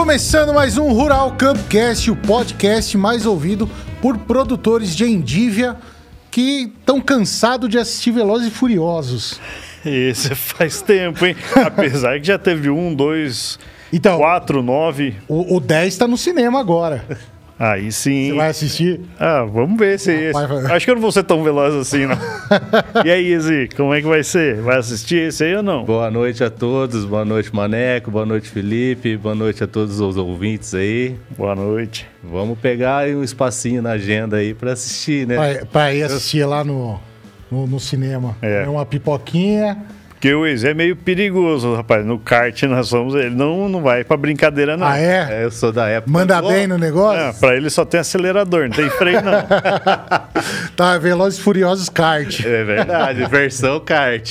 Começando mais um Rural Campcast, o podcast mais ouvido por produtores de endívia que estão cansados de assistir Velozes e Furiosos. Esse faz tempo, hein? Apesar que já teve um, dois, Então, quatro, nove. o, o 10 está no cinema agora. Aí sim. Você vai assistir? Ah, vamos ver se é esse. Vai- Acho que eu não vou ser tão veloz assim, não. e aí, Izzy, como é que vai ser? Vai assistir esse aí ou não? Boa noite a todos, boa noite Maneco, boa noite Felipe, boa noite a todos os ouvintes aí. Boa noite. Vamos pegar aí um espacinho na agenda aí pra assistir, né? Pra, pra ir assistir lá no, no, no cinema. É. Uma pipoquinha. Porque o Izzy é meio perigoso, rapaz. No kart nós somos. Ele não, não vai pra brincadeira, não. Ah, é? É, eu sou da época. Manda bem no negócio? É, pra ele só tem acelerador, não tem freio, não. Tá, Velozes e Furiosos Kart. É verdade, versão kart.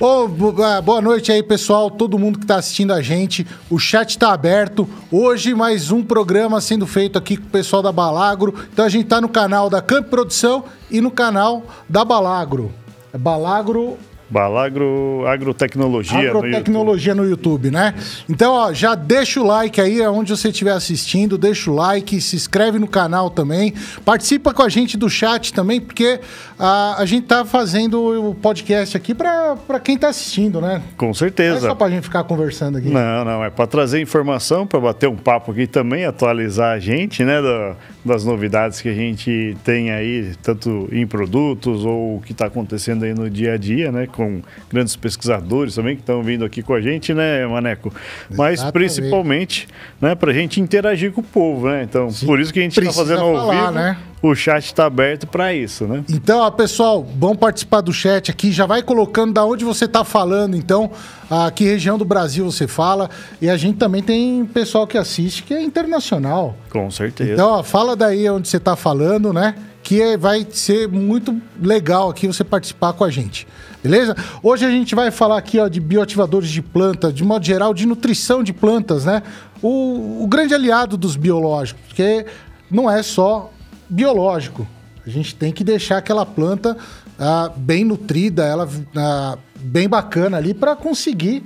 Ah, boa noite aí, pessoal, todo mundo que tá assistindo a gente. O chat tá aberto. Hoje, mais um programa sendo feito aqui com o pessoal da Balagro. Então, a gente tá no canal da Camp Produção e no canal da Balagro. É Balagro Balagro Agrotecnologia. no YouTube. Agrotecnologia no YouTube, né? Então, ó, já deixa o like aí aonde você estiver assistindo, deixa o like, se inscreve no canal também, participa com a gente do chat também, porque a, a gente tá fazendo o podcast aqui para quem tá assistindo, né? Com Não é certeza. só pra gente ficar conversando aqui. Não, não, é para trazer informação, para bater um papo aqui também, atualizar a gente, né, da- das novidades que a gente tem aí, tanto em produtos ou o que está acontecendo aí no dia a dia, né, com grandes pesquisadores também que estão vindo aqui com a gente, né, Maneco? Mas Exatamente. principalmente, né, para a gente interagir com o povo, né? Então, por isso que a gente está fazendo ao falar, vivo, né? O chat está aberto para isso, né? Então, ó, pessoal, vamos participar do chat aqui. Já vai colocando da onde você tá falando, então, a que região do Brasil você fala. E a gente também tem pessoal que assiste que é internacional. Com certeza. Então, ó, fala daí onde você tá falando, né? Que é- vai ser muito legal aqui você participar com a gente. Beleza? Hoje a gente vai falar aqui ó, de bioativadores de planta, de modo geral, de nutrição de plantas, né? O, o grande aliado dos biológicos, porque não é só biológico. A gente tem que deixar aquela planta ah, bem nutrida, ela ah, bem bacana ali para conseguir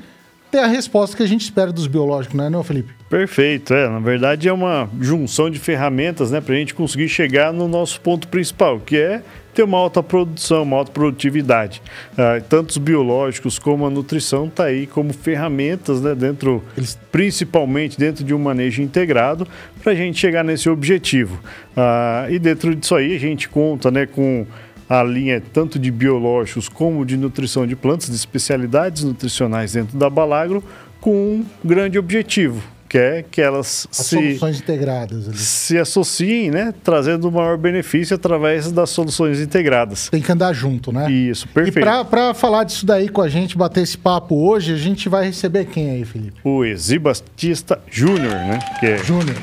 ter a resposta que a gente espera dos biológicos, não é, não, Felipe? Perfeito, é. Na verdade é uma junção de ferramentas, né, para a gente conseguir chegar no nosso ponto principal, que é ter uma alta produção, uma alta produtividade. Ah, tanto os biológicos como a nutrição tá aí como ferramentas, né, dentro, Eles- principalmente dentro de um manejo integrado, para a gente chegar nesse objetivo. Ah, e dentro disso aí a gente conta, né, com a linha tanto de biológicos como de nutrição de plantas, de especialidades nutricionais dentro da Balagro, com um grande objetivo, que é que elas As se, soluções integradas ali. se associem, né, trazendo maior benefício através das soluções integradas. Tem que andar junto, né? Isso, E perfeito. pra, pra falar disso daí com a gente, bater esse papo hoje, a gente vai receber quem aí, Felipe? O Exi Batista Júnior, né? Que é- Júnior.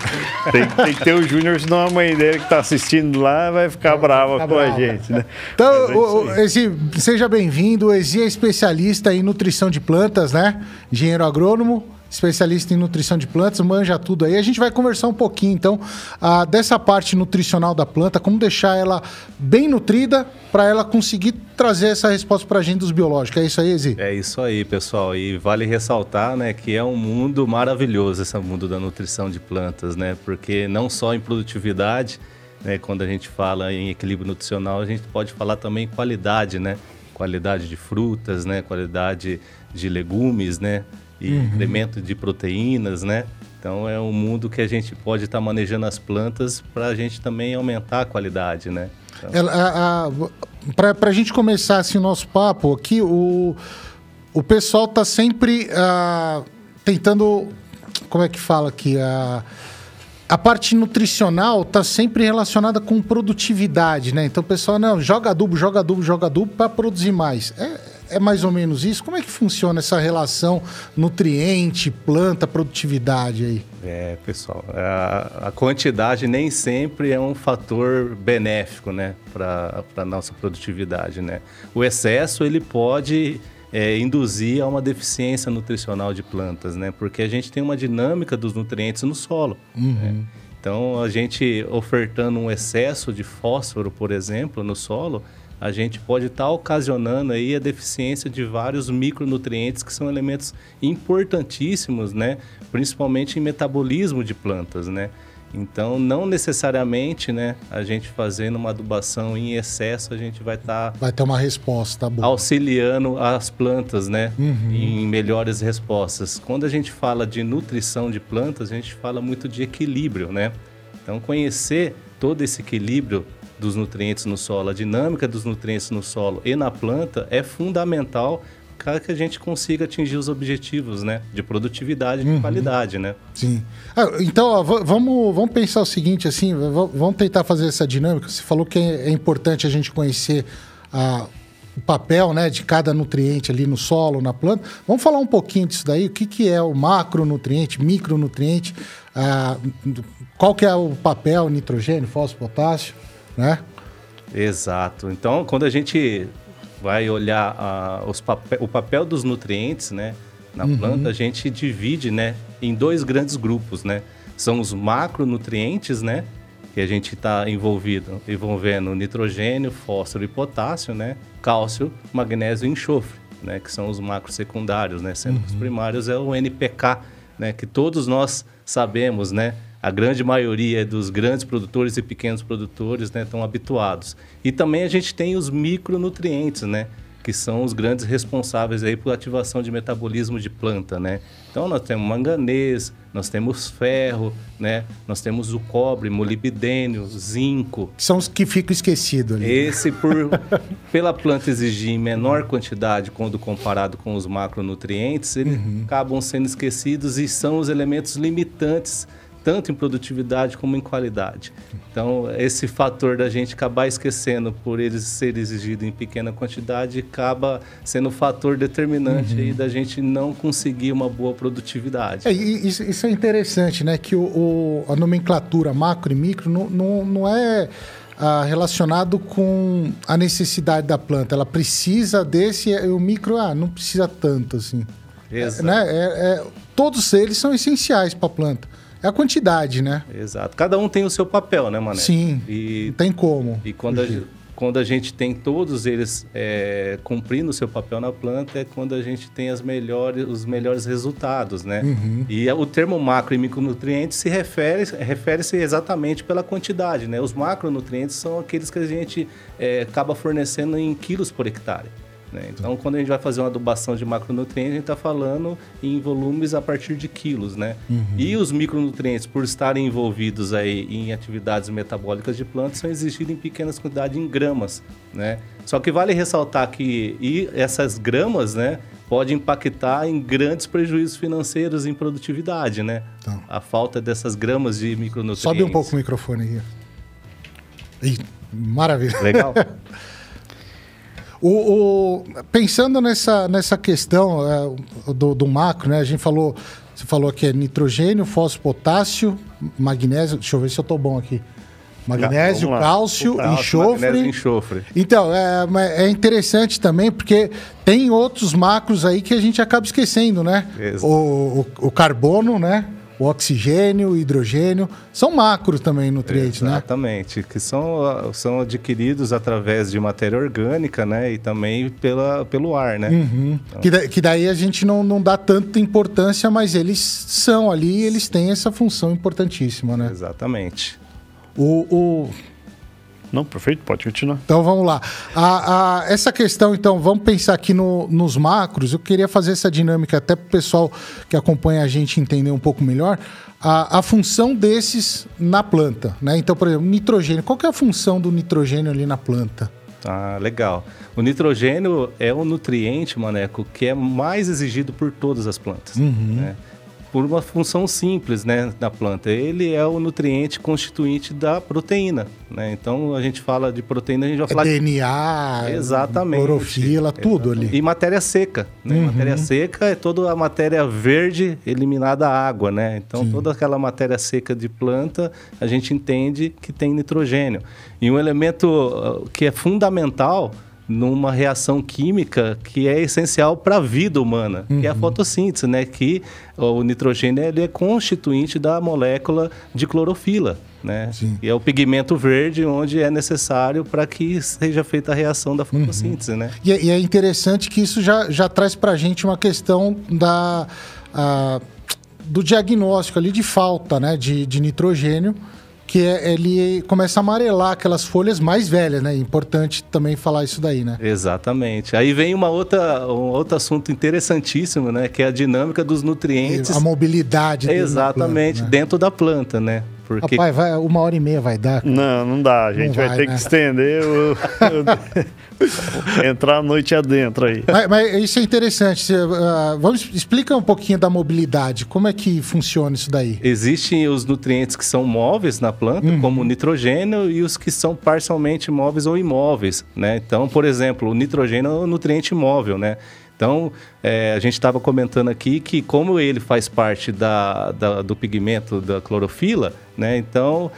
tem, tem que ter o Júnior, senão a mãe dele que tá assistindo lá vai ficar brava ficar com brava. a gente, né? Então, é o- o-. Ezi, seja bem-vindo. O Ezi é especialista em nutrição de plantas, né? Engenheiro agrônomo, especialista em nutrição de plantas, manja tudo aí. A gente vai conversar um pouquinho, então, ah, dessa parte nutricional da planta, como deixar ela bem nutrida para ela conseguir trazer essa resposta para a gente dos biológicos. É isso aí, Ezi? É isso aí, pessoal. E vale ressaltar, né, que é um mundo maravilhoso esse mundo da nutrição de plantas, né? Porque não só em produtividade, né, quando a gente fala em equilíbrio nutricional, a gente pode falar também em qualidade, né? Qualidade de frutas, né? Qualidade de legumes, né? E incremento de proteínas, né? Então é um mundo que a gente pode estar manejando as plantas para a gente também aumentar a qualidade, né? Então, Para a gente começar assim, o nosso papo aqui, o, o pessoal tá sempre ah, tentando. Como é que fala aqui? A, a parte nutricional tá sempre relacionada com produtividade, né? Então o pessoal, não, joga adubo, joga adubo, joga adubo para produzir mais. É, é mais ou menos isso? Como é que funciona essa relação nutriente, planta, produtividade aí? É, pessoal, a, a quantidade nem sempre é um fator benéfico, né, para a nossa produtividade, né? O excesso, ele pode é, induzir a uma deficiência nutricional de plantas, né? Porque a gente tem uma dinâmica dos nutrientes no solo. né? Então, a gente ofertando um excesso de fósforo, por exemplo, no solo, a gente pode estar tá ocasionando aí a deficiência de vários micronutrientes que são elementos importantíssimos, né? Principalmente em metabolismo de plantas, né? Então, não necessariamente, né, a gente fazendo uma adubação em excesso, a gente vai estar tá vai ter uma resposta boa. auxiliando as plantas, né, uhum. em melhores respostas. Quando a gente fala de nutrição de plantas, a gente fala muito de equilíbrio, né? Então, conhecer todo esse equilíbrio dos nutrientes no solo, a dinâmica dos nutrientes no solo e na planta é fundamental para que a gente consiga atingir os objetivos, né, de produtividade e uhum. de qualidade, né? Sim. Ah, então, ó, vamos, vamos pensar o seguinte, assim, vamos tentar fazer essa dinâmica. Você falou que é, é importante a gente conhecer a, o papel, né, de cada nutriente ali no solo, na planta. Vamos falar um pouquinho disso daí. O que, que é o macronutriente, micronutriente? Ah, qual que é o papel nitrogênio, fósforo, potássio? Né? Exato. Então, quando a gente vai olhar uh, os papel, o papel dos nutrientes, né, na uhum. planta, a gente divide, né, em dois grandes grupos, né? São os macronutrientes, né, que a gente está envolvido, envolvendo nitrogênio, fósforo e potássio, né, cálcio, magnésio e enxofre, né, que são os macro secundários, né, sendo uhum. que os uhum. primários é o NPK, né, que todos nós sabemos, né, a grande maioria dos grandes produtores e pequenos produtores né, estão habituados. E também a gente tem os micronutrientes, né? que são os grandes responsáveis aí por ativação de metabolismo de planta, né? Então nós temos manganês, nós temos ferro, né? Nós temos o cobre, molibdênio, zinco. São os que ficam esquecidos ali. Esse por pela planta exigir em menor quantidade quando comparado com os macronutrientes, eles uhum. acabam sendo esquecidos e são os elementos limitantes tanto em produtividade como em qualidade. Então, esse fator da gente acabar esquecendo por eles serem exigidos em pequena quantidade acaba sendo um fator determinante uhum. aí da gente não conseguir uma boa produtividade. É, isso, isso, é interessante, né? Que o, o, a nomenclatura macro e micro não, não, não é ah, relacionado com a necessidade da planta. Ela precisa desse e o micro, ah, não precisa tanto assim. Exato. É, né? É, é, todos eles são essenciais para a planta. É a quantidade, né? Exato. Cada um tem o seu papel, né, Mané? Sim. E, não tem como. E quando a, quando a gente tem todos eles é, cumprindo o seu papel na planta, é quando a gente tem as melhores, os melhores resultados, né? Uhum. E o termo macro e micronutrientes se refere, refere-se exatamente pela quantidade, né? Os macronutrientes são aqueles que a gente é, acaba fornecendo em quilos por hectare. Né? Então, quando a gente vai fazer uma adubação de macronutrientes, a gente está falando em volumes a partir de quilos, né? Uhum. E os micronutrientes, por estarem envolvidos aí em atividades metabólicas de plantas, são exigidos em pequenas quantidades, em gramas, né? Só que vale ressaltar que e essas gramas, né, pode impactar em grandes prejuízos financeiros em produtividade, né? Então. A falta dessas gramas de micronutrientes. Sobe um pouco o microfone aí. Ih, maravilha. Legal. O, o, pensando nessa, nessa questão é, do, do, macro, né? A gente falou, você falou que é nitrogênio, fósforo, potássio, magnésio. Deixa eu ver se eu estou bom aqui. Magnésio, cálcio, potássio, enxofre. Magnésio, enxofre. Então, é, é interessante também, porque tem outros macros aí que a gente acaba esquecendo, né? O, o, o carbono, né? O oxigênio, o hidrogênio, são macros também nutrientes, Exatamente, né? Exatamente, que são, são adquiridos através de matéria orgânica, né? E também pela, pelo ar, né? Uhum. Então... Que, da, que, daí a gente não, não dá tanta importância, mas eles são ali, eles têm essa função importantíssima, né? Exatamente. O, o, não, perfeito, pode continuar. Então vamos lá. A, a, essa questão, então, vamos pensar aqui no, nos macros. Eu queria fazer essa dinâmica até para o pessoal que acompanha a gente entender um pouco melhor. A, a, função desses na planta, né? Então, por exemplo, nitrogênio. Qual é a função do nitrogênio ali na planta? Ah, legal. O nitrogênio é o nutriente, Maneco, que é mais exigido por todas as plantas. Uhum. Né? Por uma função simples né, da planta. Ele é o nutriente constituinte da proteína. Né? Então, a gente fala de proteína, a gente vai é falar... DNA, de... Exatamente. clorofila, tudo ali. E matéria seca. Né? Uhum. Matéria seca é toda a matéria verde eliminada a água. Né? Então, Sim. toda aquela matéria seca de planta, a gente entende que tem nitrogênio. E um elemento uh, que é fundamental numa reação química que é essencial para a vida humana, uhum. que é a uhum. fotossíntese, né? Que o nitrogênio ele é constituinte da molécula de clorofila. né? Sim. E é o pigmento verde onde é necessário para que seja feita a reação da fotossíntese, uhum. né? E, é, e, é interessante que isso já, já traz para a gente uma questão da, a, do diagnóstico ali de falta né, de, de nitrogênio que é, ele começa a amarelar aquelas folhas mais velhas, né? Importante também falar isso daí, né? Exatamente. Aí vem uma outra, um outro assunto interessantíssimo, né? Que é a dinâmica dos nutrientes. A mobilidade. Exatamente, planta, né? dentro da planta, né? Porque... Rapaz, vai, uma hora e meia vai dar. Cara. Não, não dá. A gente vai, vai, ter né? que estender. O... Entrar a noite adentro aí. Mas, mas isso é interessante. Uh, vamos explica um pouquinho da mobilidade. Como é que funciona isso daí? Existem os nutrientes que são móveis na planta, uhum. como o nitrogênio, e os que são parcialmente móveis ou imóveis, né? Então, por exemplo, o nitrogênio é um nutriente móvel, né? Então, é, a gente estava comentando aqui que como ele faz parte da, da, do pigmento da clorofila, né? Então,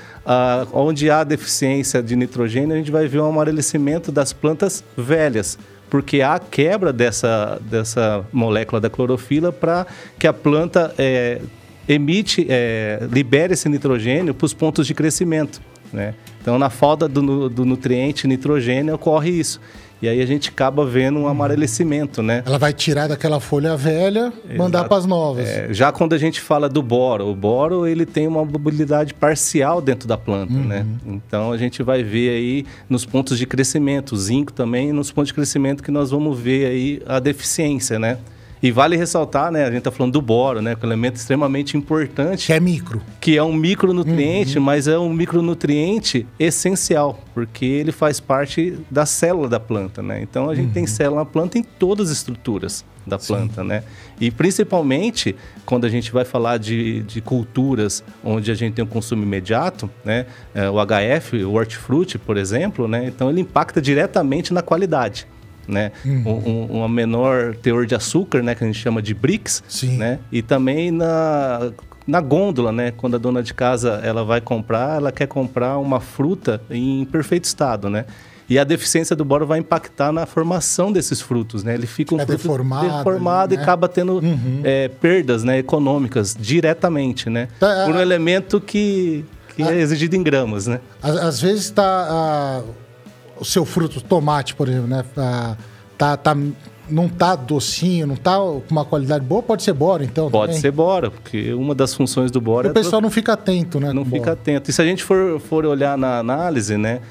onde há deficiência de nitrogênio, a gente vai ver um amarelecimento das plantas velhas, porque há quebra dessa, dessa molécula da clorofila para que a planta é, emite, é, libere esse nitrogênio para os pontos de crescimento. Né? Então, na falta do, do nutriente nitrogênio, ocorre isso. E aí a gente acaba vendo um amarelecimento, né? Ela vai tirar daquela folha velha, Exato. mandar para as novas. É, já quando a gente fala do boro, o boro ele tem uma mobilidade parcial dentro da planta, uhum. né? Então a gente vai ver aí nos pontos de crescimento, o zinco também, nos pontos de crescimento que nós vamos ver aí a deficiência, né? E vale ressaltar, né? A gente está falando do boro, né? Que é um elemento extremamente importante. Que é micro. Que é um micronutriente, uhum. mas é um micronutriente essencial, porque ele faz parte da célula da planta, né? Então a gente uhum. tem célula na planta em todas as estruturas da planta, Sim. né? E principalmente quando a gente vai falar de, de culturas onde a gente tem um consumo imediato, né? É, o HF, o hortifruti, por exemplo, né? Então ele impacta diretamente na qualidade né? Uhum. Um, um, menor teor de açúcar, né? Que a gente chama de BRICS, Sim. né? E também na na gôndola, né? Quando a dona de casa ela vai comprar, ela quer comprar uma fruta em perfeito estado, né? E a deficiência do boro vai impactar na formação desses frutos, né? Ele fica um é fruto deformado, deformado né? e acaba tendo uhum. é, perdas né, econômicas diretamente, né? Tá, Por um a... elemento que, que a... é exigido em gramas, né? Às, às vezes está o seu fruto, tomate, por exemplo, né? Ah, tá, tá, não tá docinho, não tá com uma qualidade boa, pode ser bora, então. Pode também. ser bora, porque uma das funções do bora. E o é pessoal não fica atento, né? Não fica bora. atento. E se a gente for, for olhar na análise, né?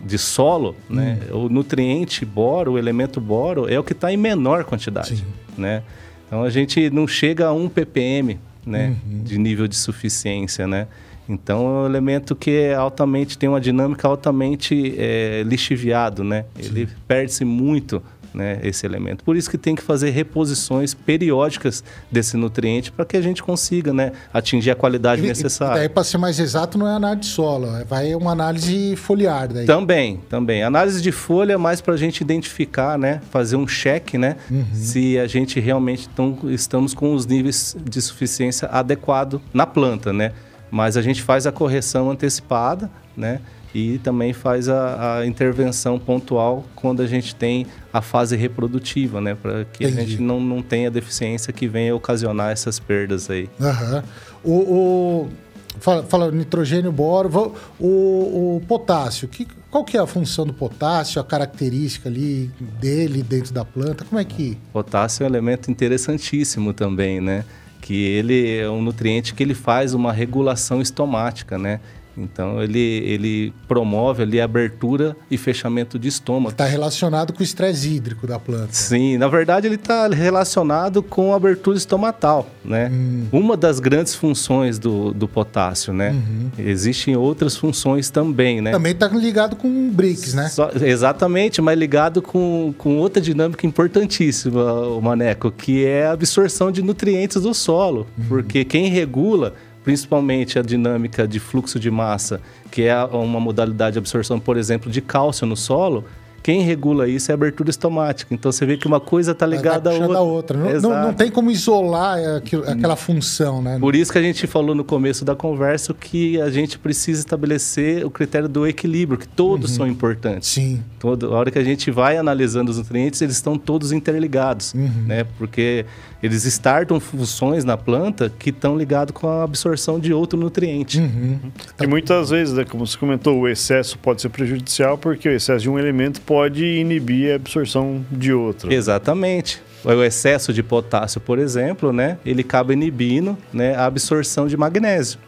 De solo, hum. né? O nutriente boro, o elemento boro, é o que está em menor quantidade, Sim. né? Então a gente não chega a 1 ppm, né? Uhum. De nível de suficiência, né? Então é um elemento que é altamente tem uma dinâmica altamente é, lixiviado, né? Ele perde-se muito né, esse elemento. Por isso que tem que fazer reposições periódicas desse nutriente para que a gente consiga né, atingir a qualidade e, necessária. E daí, para ser mais exato, não é análise de solo, é, vai uma análise foliar. Daí. Também, também. Análise de folha é mais para a gente identificar, né, fazer um cheque, né, uhum. se a gente realmente tão, estamos com os níveis de suficiência adequado na planta, né? Mas a gente faz a correção antecipada, né? E também faz a, a intervenção pontual quando a gente tem a fase reprodutiva, né? Para que Entendi. a gente não, não tenha deficiência que venha ocasionar essas perdas aí. Uhum. O, o, fala, fala nitrogênio, boro, o, o potássio. Que, qual que é a função do potássio, a característica ali dele dentro da planta? Como é que... Potássio é um elemento interessantíssimo também, né? Que ele é um nutriente que ele faz uma regulação estomática, né? Então ele, ele promove ali a abertura e fechamento de estômago. Está relacionado com o estresse hídrico da planta. Sim, na verdade ele está relacionado com a abertura estomatal, né? Hum. Uma das grandes funções do, do potássio, né? Uhum. Existem outras funções também, né? Também está ligado com BRICS, né? Só, exatamente, mas ligado com, com outra dinâmica importantíssima, o Maneco, que é a absorção de nutrientes do solo. Uhum. Porque quem regula principalmente a dinâmica de fluxo de massa, que é uma modalidade de absorção, por exemplo, de cálcio no solo, quem regula isso é a abertura estomática. Então você vê que uma coisa está ligada à outra. outra. Não, não, não, tem como isolar aquilo, aquela função, né? Por isso que a gente falou no começo da conversa que a gente precisa estabelecer o critério do equilíbrio, que todos uhum. são importantes. Sim. Toda a hora que a gente vai analisando os nutrientes, eles estão todos interligados, uhum. né? Porque eles startam funções na planta que estão ligadas com a absorção de outro nutriente. Uhum. E muitas vezes, né, como você comentou, o excesso pode ser prejudicial porque o excesso de um elemento pode inibir a absorção de outro. Exatamente. O excesso de potássio, por exemplo, né, ele acaba inibindo né, a absorção de magnésio,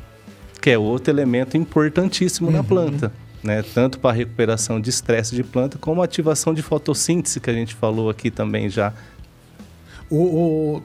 que é outro elemento importantíssimo uhum. na planta. Né, tanto para a recuperação de estresse de planta, como a ativação de fotossíntese, que a gente falou aqui também já. O, o,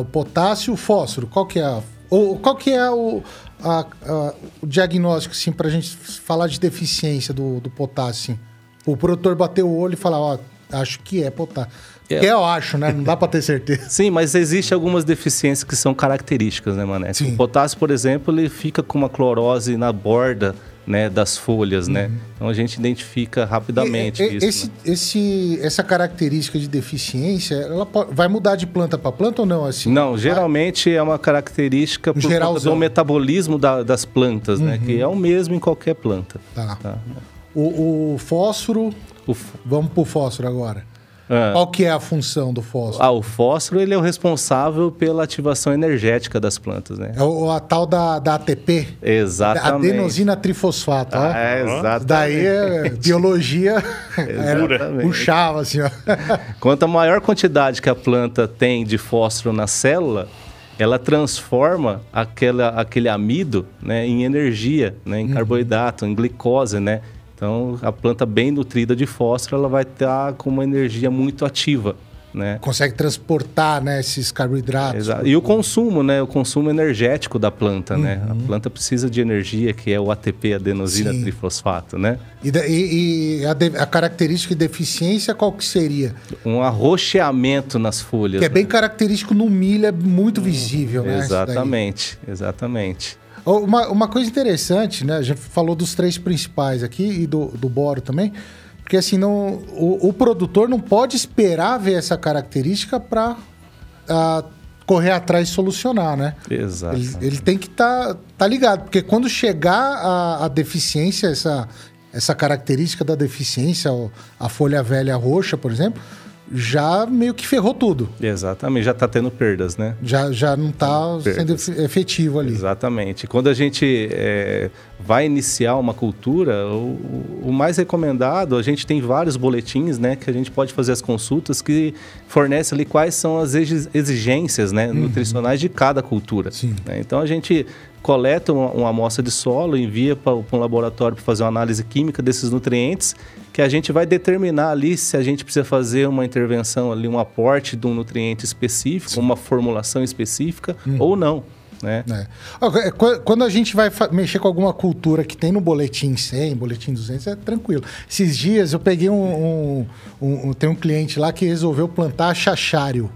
o potássio e o fósforo, qual que é a, o, qual que é o, a, a, o diagnóstico, assim, para a gente falar de deficiência do, do potássio? Assim? O produtor bater o olho e falar, ó, acho que é potássio. É. Eu acho, né? Não dá para ter certeza. Sim, mas existe algumas deficiências que são características, né, Mané? Sim. O potássio, por exemplo, ele fica com uma clorose na borda né, das folhas, né? uhum. né? Então a gente identifica rapidamente e, e, isso. Esse, né? esse, essa característica de deficiência, ela pode, vai mudar de planta para planta ou não? Assim, não, geralmente é uma característica por do metabolismo da, das plantas, uhum. né? Que uhum. é o mesmo em qualquer planta. Tá. tá? O, o fósforo. O f... Vamos para o fósforo agora. Ah. Qual que é a função do fósforo? Ah, o fósforo ele é o responsável pela ativação energética das plantas, né? É o, a tal da, da ATP. Exatamente. Adenosina trifosfato. Ah, é, exatamente. Daí é biologia era, puxava assim, ó. Quanto a maior quantidade que a planta tem de fósforo na célula, ela transforma aquela, aquele amido né, em energia, né, em uhum. carboidrato, em glicose, né? Então, a planta bem nutrida de fósforo, ela vai estar com uma energia muito ativa. Né? Consegue transportar né, esses carboidratos. Exato. E o consumo, né? O consumo energético da planta, uhum. né? A uhum. planta precisa de energia, que é o ATP, adenosina Sim. trifosfato, né? E, e, e a, de, a, característica de deficiência qual que seria? Um arroxeamento nas folhas. Que é bem né? característico no milho, é muito visível, né? Exatamente, exatamente. Uma, uma coisa interessante, né? A gente falou dos três principais aqui e do, do boro também. Porque assim, não, o, o produtor não pode esperar ver essa característica para uh, ah, correr atrás e solucionar, né? Exato. Ele, ele tem que estar tá, tá ligado, porque quando chegar a, a deficiência, essa, essa característica da deficiência, a folha velha roxa, por exemplo, já meio que ferrou tudo. Exatamente, já está tendo perdas, né? Já, já não está sendo efetivo ali. Exatamente. Quando a gente é, vai iniciar uma cultura, o, o, mais recomendado, a gente tem vários boletins, né, que a gente pode fazer as consultas que fornece ali quais são as exigências, né, uhum. nutricionais de cada cultura. Né? Então a gente coleta uma, uma amostra de solo, envia para um laboratório para fazer uma análise química desses nutrientes que a gente vai determinar ali se a gente precisa fazer uma intervenção ali, um aporte de um nutriente específico, Sim. uma formulação específica uhum. ou não. Né? É. é quando a gente vai mexer com alguma cultura que tem no boletim 100, boletim 200, é tranquilo. Esses dias eu peguei um, um, um tem um cliente lá que resolveu plantar chachário.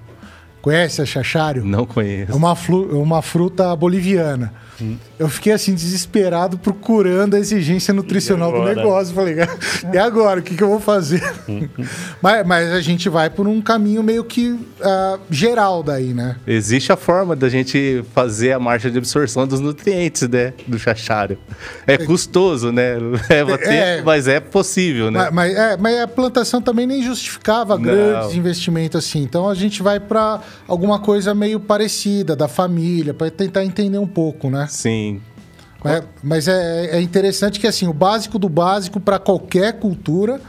Conhece a chachário? Não conheço. É uma, uma fruta boliviana. Hum. Eu fiquei assim, desesperado, procurando a exigência nutricional do negócio. Falei, e agora? O que, que eu vou fazer? Hum. mas, mas, a gente vai por um caminho meio que uh, geral daí, né? Existe a forma da gente fazer a marcha de absorção dos nutrientes, né? Do chachário. É, é custoso, né? Leva é, tempo, mas é possível, né? Mas, mas, é, mas a plantação também nem justificava Não. grandes investimentos assim. Então a gente vai para alguma coisa meio parecida, da família, para tentar entender um pouco, né? Sim. É, mas é, é interessante que assim, o básico do básico para qualquer cultura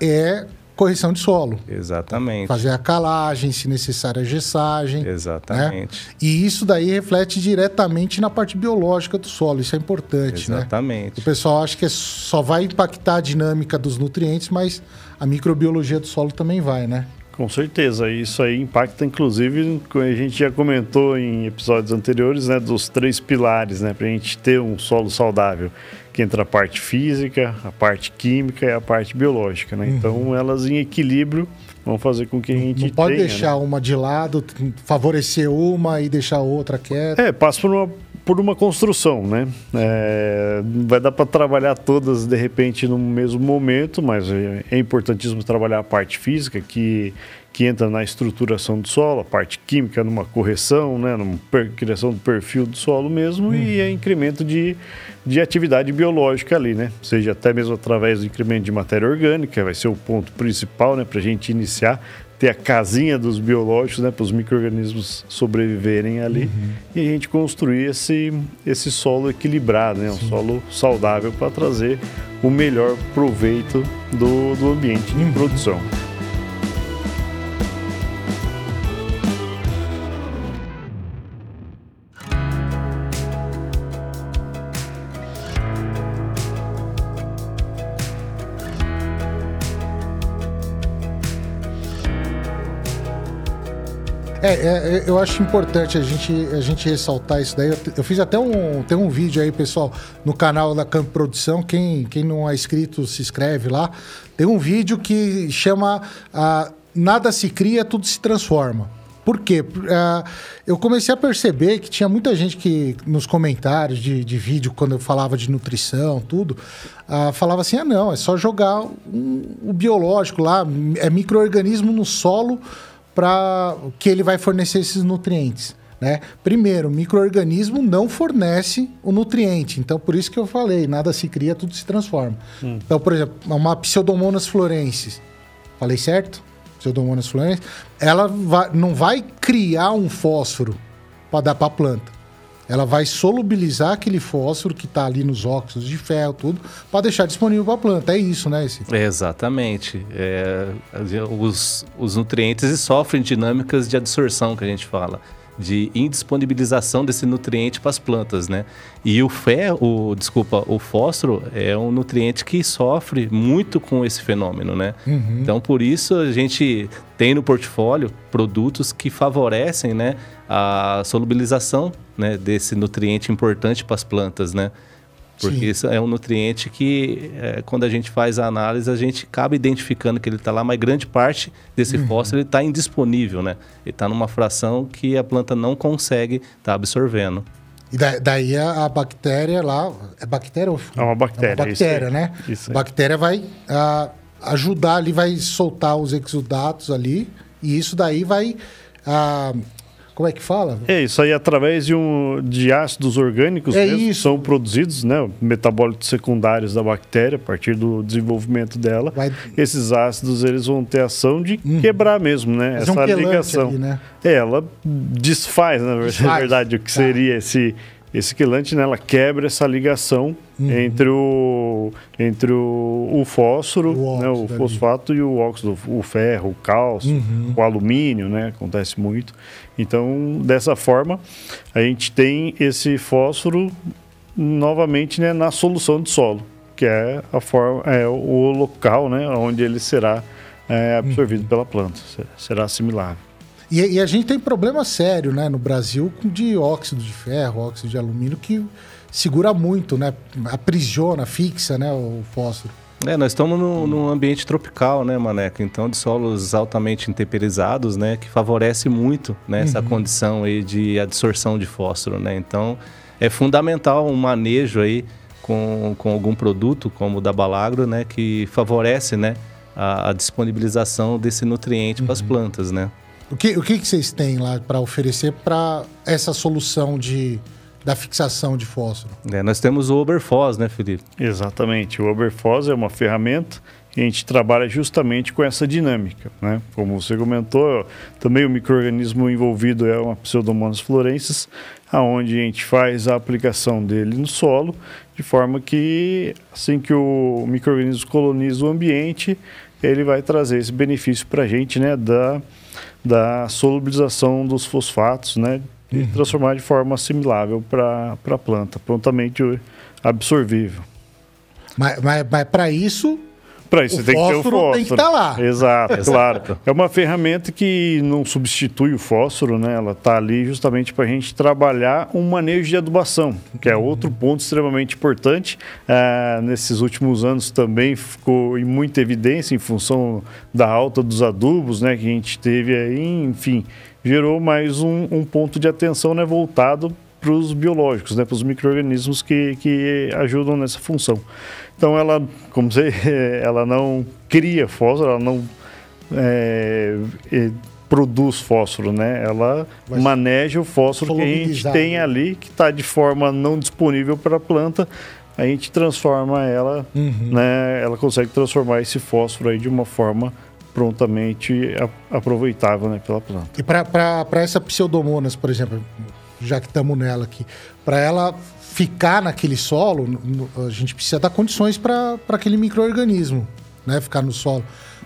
é correção de solo. Exatamente. Fazer a calagem, se necessário a gessagem. Né? Exatamente. Né? E isso daí reflete diretamente na parte biológica do solo. Isso é importante, né? Exatamente. Né? O pessoal acha que é só vai impactar a dinâmica dos nutrientes, mas a microbiologia do solo também vai, né? Com certeza, isso aí impacta inclusive, a gente já comentou em episódios anteriores, né, dos três pilares, né, para a gente ter um solo saudável, que entra a parte física, a parte química e a parte biológica, né? Uhum. Então elas em equilíbrio vão fazer com que a gente não pode tenha, deixar né? uma de lado, favorecer uma e deixar a outra quieta. É, passa por uma por uma construção, né? É, vai dar para trabalhar todas de repente no mesmo momento, mas é, é importantíssimo trabalhar a parte física que que entra na estruturação do solo, a parte química numa correção, né, numa criação do perfil do solo mesmo uhum. e é incremento de, de atividade biológica ali, né? Seja até mesmo através do incremento de matéria orgânica, vai ser o ponto principal, né, para a gente iniciar ter a casinha dos biológicos, né, para os microrganismos sobreviverem ali uhum. e a gente construir esse, esse solo equilibrado, né, um solo saudável para trazer o melhor proveito do, do ambiente de uhum. produção. É, é, é, eu acho importante a gente, a gente ressaltar isso daí. Eu, eu, fiz até um, tem um vídeo aí, pessoal, no canal da Campo Produção. Quem, quem não é inscrito, se inscreve lá. Tem um vídeo que chama ah, Nada se cria, tudo se transforma. Por quê? Uh, eu comecei a perceber que tinha muita gente que, nos comentários de, de vídeo, quando eu falava de nutrição, tudo, uh, falava assim: ah, não, é só jogar um, o biológico lá, é microorganismo no solo para que ele vai fornecer esses nutrientes. Né? Primeiro, o microorganismo não fornece o nutriente, então por isso que eu falei, nada se cria, tudo se transforma. Hum. Então, por exemplo, uma Pseudomonas florensis, falei certo? Pseudomonas florensis, ela vai, não vai criar um fósforo para dar para a planta ela vai solubilizar aquele fósforo que está ali nos óxidos de ferro, tudo, para deixar disponível para a planta. É isso, né? Esse? exatamente. É, os, os nutrientes sofrem dinâmicas de absorção, que a gente fala de indisponibilização desse nutriente para as plantas, né? E o ferro, o, desculpa, o fósforo é um nutriente que sofre muito com esse fenômeno, né? Uhum. Então, por isso a gente tem no portfólio produtos que favorecem, né, a solubilização, né, desse nutriente importante para as plantas, né? Porque Sim. isso é um nutriente que, é, quando a gente faz a análise, a gente acaba identificando que ele está lá, mas grande parte desse uhum. fósforo está indisponível, né? Ele está numa fração que a planta não consegue estar tá absorvendo. E daí a, a, bactéria lá. É bactéria ou. É uma bactéria. É uma bactéria, isso né? Isso a bactéria vai a, ajudar ali, vai soltar os exudatos ali, e isso daí vai. A, como é que fala? É, isso aí através de, um, de ácidos orgânicos é mesmo, isso. são produzidos, né? Metabólitos secundários da bactéria, a partir do desenvolvimento dela. Vai... Esses ácidos eles vão ter ação de uhum. quebrar mesmo, né? Essa um ligação. Ali, né? É, ela desfaz, na verdade, o que tá. seria esse esse quelante, né, ela quebra essa ligação uhum. entre, o, entre o, o fósforo, o, né, o fosfato e o óxido, o ferro, o cálcio, uhum. o alumínio, né, acontece muito. Então, dessa forma, a gente tem esse fósforo novamente né, na solução de solo, que é, a forma, é o local né, onde ele será é, absorvido uhum. pela planta, será assimilável. E, e, a gente tem problema sério, né, no Brasil, de óxido de ferro, óxido de alumínio, que segura muito, né? Aprisiona, fixa, né, o fósforo. É, nós estamos no, num ambiente tropical, né, Maneca? Então, de solos altamente intemperizados, né, que favorece muito né, uhum. essa condição aí de absorção de fósforo, né? Então, é fundamental um manejo aí com, com algum produto, como o da Balagro, né, que favorece, né, a, a disponibilização desse nutriente uhum. para as plantas, né? O que, o que, que vocês têm lá para oferecer para essa solução de, da fixação de fósforo? É, nós temos o Oberfos, né, Felipe? Exatamente. O Oberfos é uma ferramenta que a gente trabalha justamente com essa dinâmica. Né? Como você comentou, também o microorganismo envolvido é uma Pseudomonas florensis, aonde a gente faz a aplicação dele no solo, de forma que assim que o microorganismo coloniza o ambiente, ele vai trazer esse benefício para a gente né, da da solubilização dos fosfatos, né? E uhum. transformar de forma assimilável para a planta, prontamente absorvível. Mas, mas, mas para isso, para isso o tem que ter o fósforo. Tem que estar tá lá. Exato, claro. É uma ferramenta que não substitui o fósforo, né? Ela está ali justamente para a gente trabalhar um manejo de adubação, que é outro ponto extremamente importante. Ah, nesses últimos anos também ficou em muita evidência em função da alta dos adubos, né? Que a gente teve aí, enfim, gerou mais um, um ponto de atenção, né? Voltado para os biológicos, né, para os micro-organismos que, que ajudam nessa função. Então ela, como você, ela não cria fósforo, ela não é, é, produz fósforo, né? Ela Vai maneja o fósforo que a gente tem ali, que está de forma não disponível para a planta, a gente transforma ela, uhum. né? Ela consegue transformar esse fósforo aí de uma forma prontamente aproveitável né, pela planta. E para essa pseudomonas, por exemplo, já que estamos nela aqui, para ela ficar naquele solo, a gente precisa dar condições para aquele microorganismo, né, ficar no solo.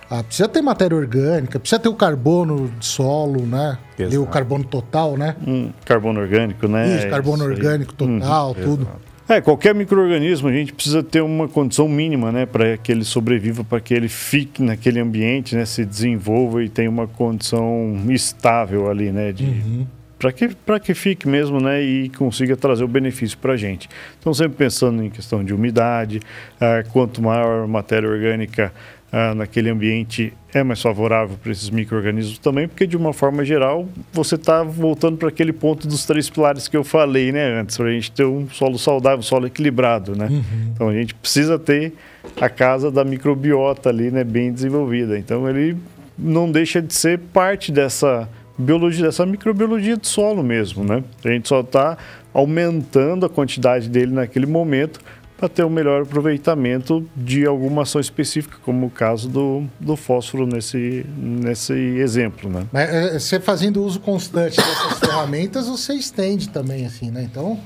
Ah, precisa ter matéria orgânica, precisa ter o carbono de solo, né? E o carbono total, né? Hum, carbono orgânico, né? Isso, carbono é orgânico total, hum, tudo. Exato. É, qualquer microorganismo a gente precisa ter uma condição mínima, né, para que ele sobreviva, para que ele fique naquele ambiente, né, se desenvolva e tenha uma condição estável ali, né, de uhum. Para que que fique mesmo, né, e consiga trazer o benefício para a gente. Então sempre pensando em questão de umidade, ah, quanto maior a matéria orgânica ah, naquele ambiente é mais favorável para esses micro-organismos também, porque de uma forma geral você está voltando para aquele ponto dos três pilares que eu falei né, antes, para a gente ter um solo saudável, um solo equilibrado. Né? Uhum. Então a gente precisa ter a casa da microbiota ali né, bem desenvolvida. Então ele não deixa de ser parte dessa biologia, dessa microbiologia do solo mesmo. Né? A gente só está aumentando a quantidade dele naquele momento para ter um melhor aproveitamento de alguma ação específica, como o caso do, do fósforo nesse, nesse exemplo. Né? Mas, é, você fazendo uso constante dessas ferramentas, você estende também, assim, né? Então,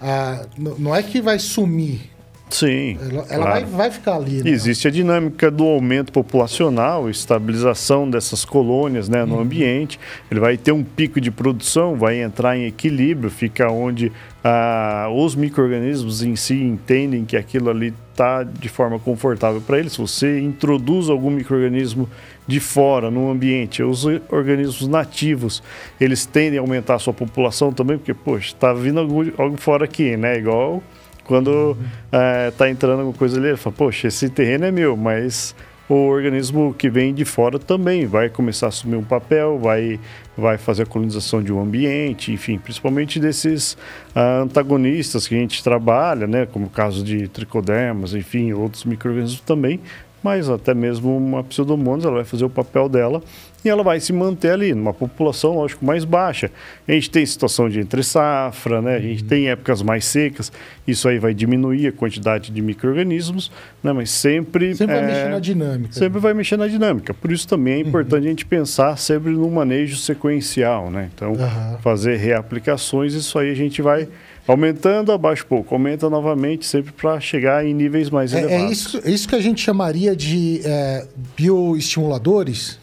a, não é que vai sumir Sim. Ela, ela claro. vai, vai ficar ali. Né? Existe a dinâmica do aumento populacional, estabilização dessas colônias né, no uhum. ambiente. Ele vai ter um pico de produção, vai entrar em equilíbrio, fica onde ah, os micro-organismos em si entendem que aquilo ali está de forma confortável para eles. Se você introduz algum micro-organismo de fora no ambiente, os organismos nativos, eles tendem a aumentar a sua população também, porque, poxa, está vindo algo, algo fora aqui, né? Igual quando está uhum. é, entrando alguma coisa ali, ele fala, poxa, esse terreno é meu, mas o organismo que vem de fora também vai começar a assumir um papel, vai, vai fazer a colonização de um ambiente, enfim, principalmente desses uh, antagonistas que a gente trabalha, né, como o caso de tricodermas, enfim, outros micro-organismos também, mas até mesmo uma pseudomonas, ela vai fazer o papel dela e ela vai se manter ali, numa população, lógico, mais baixa. A gente tem situação de entre safra, né? a gente uhum. tem épocas mais secas, isso aí vai diminuir a quantidade de micro-organismos, né? mas sempre... Sempre é, vai mexer na dinâmica. Sempre vai mexer na dinâmica. Por isso também é importante uhum. a gente pensar sempre no manejo sequencial, né? Então, uhum. fazer reaplicações, isso aí a gente vai aumentando, abaixa um pouco, aumenta novamente, sempre para chegar em níveis mais é, é elevados. É isso, é isso que a gente chamaria de é, bioestimuladores?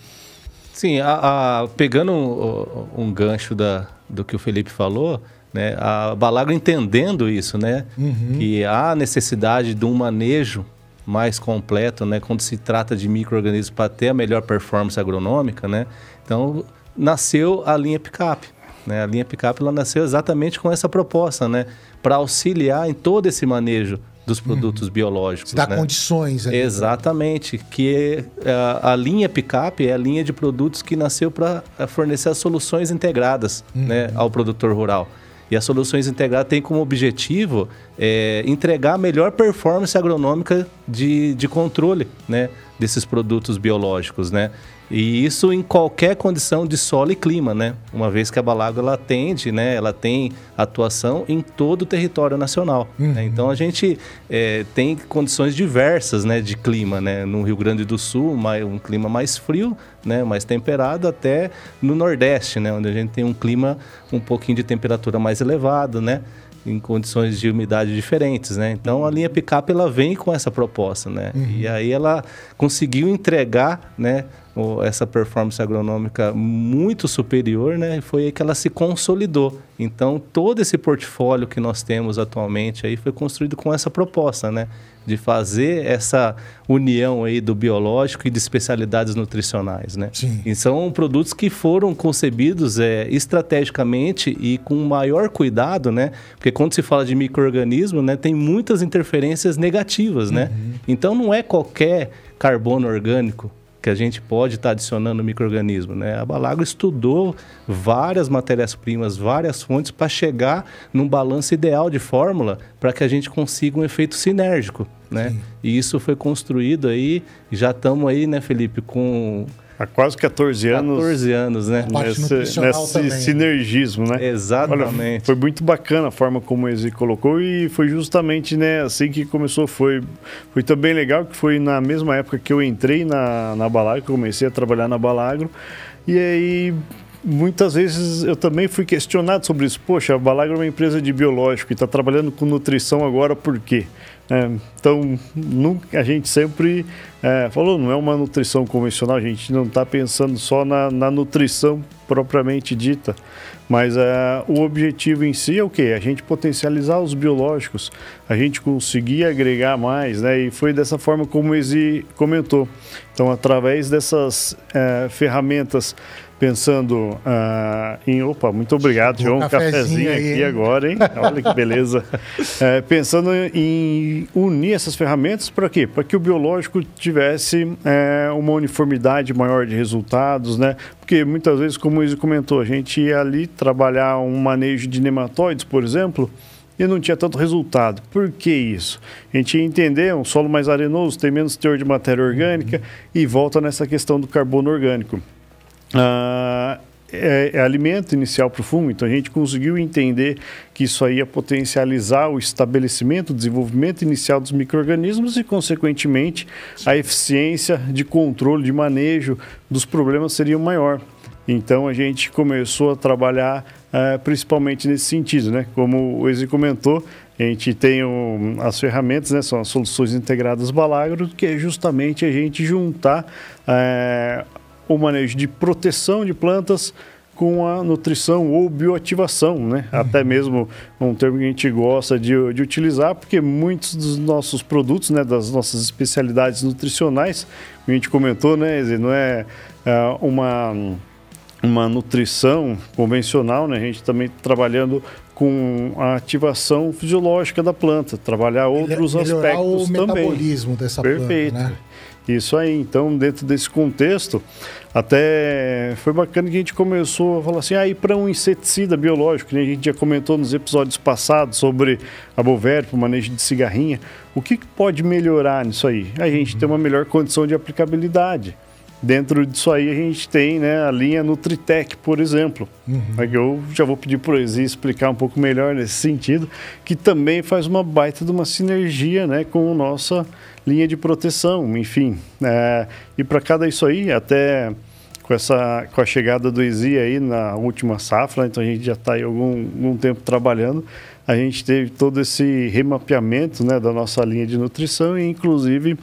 Sim, a, a, pegando um, um, gancho da, do que o Felipe falou, né, a Balagro entendendo isso, né, uhum. que há necessidade de um manejo mais completo, né, quando se trata de micro-organismos para ter a melhor performance agronômica, né, então nasceu a linha Picap. Né? A linha Picap ela nasceu exatamente com essa proposta, né, para auxiliar em todo esse manejo dos produtos uhum. biológicos. Dá né? condições. Aí, Exatamente. Que a, a, linha Picap é a linha de produtos que nasceu para fornecer as soluções integradas uhum. né, ao produtor rural. E as soluções integradas têm como objetivo é, entregar a melhor performance agronômica de, de controle né, desses produtos biológicos. Né? E isso em qualquer condição de solo e clima, né? Uma vez que a Balago ela atende, né? Ela tem atuação em todo o território nacional. Né? Uhum. Né? Então a gente é, tem condições diversas, né? De clima, né? No Rio Grande do Sul, um clima mais frio, né? Mais temperado, até no Nordeste, né? Onde a gente tem um clima um pouquinho de temperatura mais elevado, né? em condições de umidade diferentes, né? Então a linha picape ela vem com essa proposta, né? Uhum. E aí ela conseguiu entregar, né? Essa performance agronômica muito superior, né? E foi aí que ela se consolidou. Então, todo esse portfólio que nós temos atualmente aí foi construído com essa proposta, né? De fazer essa união aí do biológico e de especialidades nutricionais, né? Sim. E são produtos que foram concebidos é, estrategicamente e com maior cuidado, né? Porque quando se fala de microorganismo, né? Tem muitas interferências negativas, né? Uhum. Então, não é qualquer carbono orgânico que a gente pode estar tá adicionando microorganismo, né? A Balagro estudou várias matérias-primas, várias fontes para chegar num balanço ideal de fórmula para que a gente consiga um efeito sinérgico, né? Sim. E isso foi construído aí, já estamos aí, né, Felipe, com Há quase 14 anos. 14 anos, né? Nesse, nesse sinergismo, né? Exatamente. Olha, foi muito bacana a forma como ele colocou e foi justamente né, assim que começou. Foi, foi também legal que foi na mesma época que eu entrei na, na Balagro, que eu comecei a trabalhar na Balagro. E aí muitas vezes eu também fui questionado sobre isso. Poxa, a Balagro é uma empresa de biológico e está trabalhando com nutrição agora por quê? É, então, nunca, a gente sempre é, falou, não é uma nutrição convencional, a gente não está pensando só na, na, nutrição propriamente dita, mas é, o objetivo em si é o quê? A gente potencializar os biológicos, a gente conseguir agregar mais, né? E foi dessa forma como o Ezi comentou. Então, através dessas é, ferramentas pensando uh, em. Opa, muito obrigado. Chegou um, cafezinho, aí, aqui hein? agora, hein? Olha que beleza. é, pensando em unir essas ferramentas para quê? Para que o biológico tivesse é, uma uniformidade maior de resultados, né? Porque muitas vezes, como o Izzy comentou, a gente ia ali trabalhar um manejo de nematóides, por exemplo e não tinha tanto resultado. Por que isso? A gente ia entender, um solo mais arenoso tem menos teor de matéria orgânica uhum. e volta nessa questão do carbono orgânico. Ah, é, é, alimento inicial para o fungo, então a gente conseguiu entender que isso aí ia potencializar o estabelecimento, o desenvolvimento inicial dos micro-organismos e, consequentemente, a eficiência de controle, de manejo dos problemas seria maior. Então a gente começou a trabalhar uh, principalmente nesse sentido, né? Como o Ezi comentou, a gente tem o, as ferramentas, né? São as soluções integradas Balagro, que é justamente a gente juntar uh, o manejo de proteção de plantas com a nutrição ou bioativação, né? Uhum. Até mesmo um termo que a gente gosta de, de utilizar, porque muitos dos nossos produtos, né, das nossas especialidades nutricionais, a gente comentou, né, não é, é uma uma nutrição convencional, né? A gente também tá trabalhando com a ativação fisiológica da planta, trabalhar outros Melhorar aspectos o também. metabolismo dessa Perfeito. planta, né? Isso aí, então, dentro desse contexto, até foi bacana que a gente começou a falar assim, ah, e para um inseticida biológico, que a gente já comentou nos episódios passados sobre a Boverp, o manejo de cigarrinha, o que pode melhorar nisso aí? A gente uhum. tem uma melhor condição de aplicabilidade. Dentro disso aí a gente tem né, a linha Nutritec, por exemplo. Uhum. Eu já vou pedir para o explicar um pouco melhor nesse sentido, que também faz uma baita de uma sinergia né, com a nossa linha de proteção, enfim. É, e para cada isso aí, até com, essa, com a chegada do Ezi aí na última safra, então a gente já está aí algum, algum tempo trabalhando, a gente teve todo esse remapeamento né, da nossa linha de nutrição e inclusive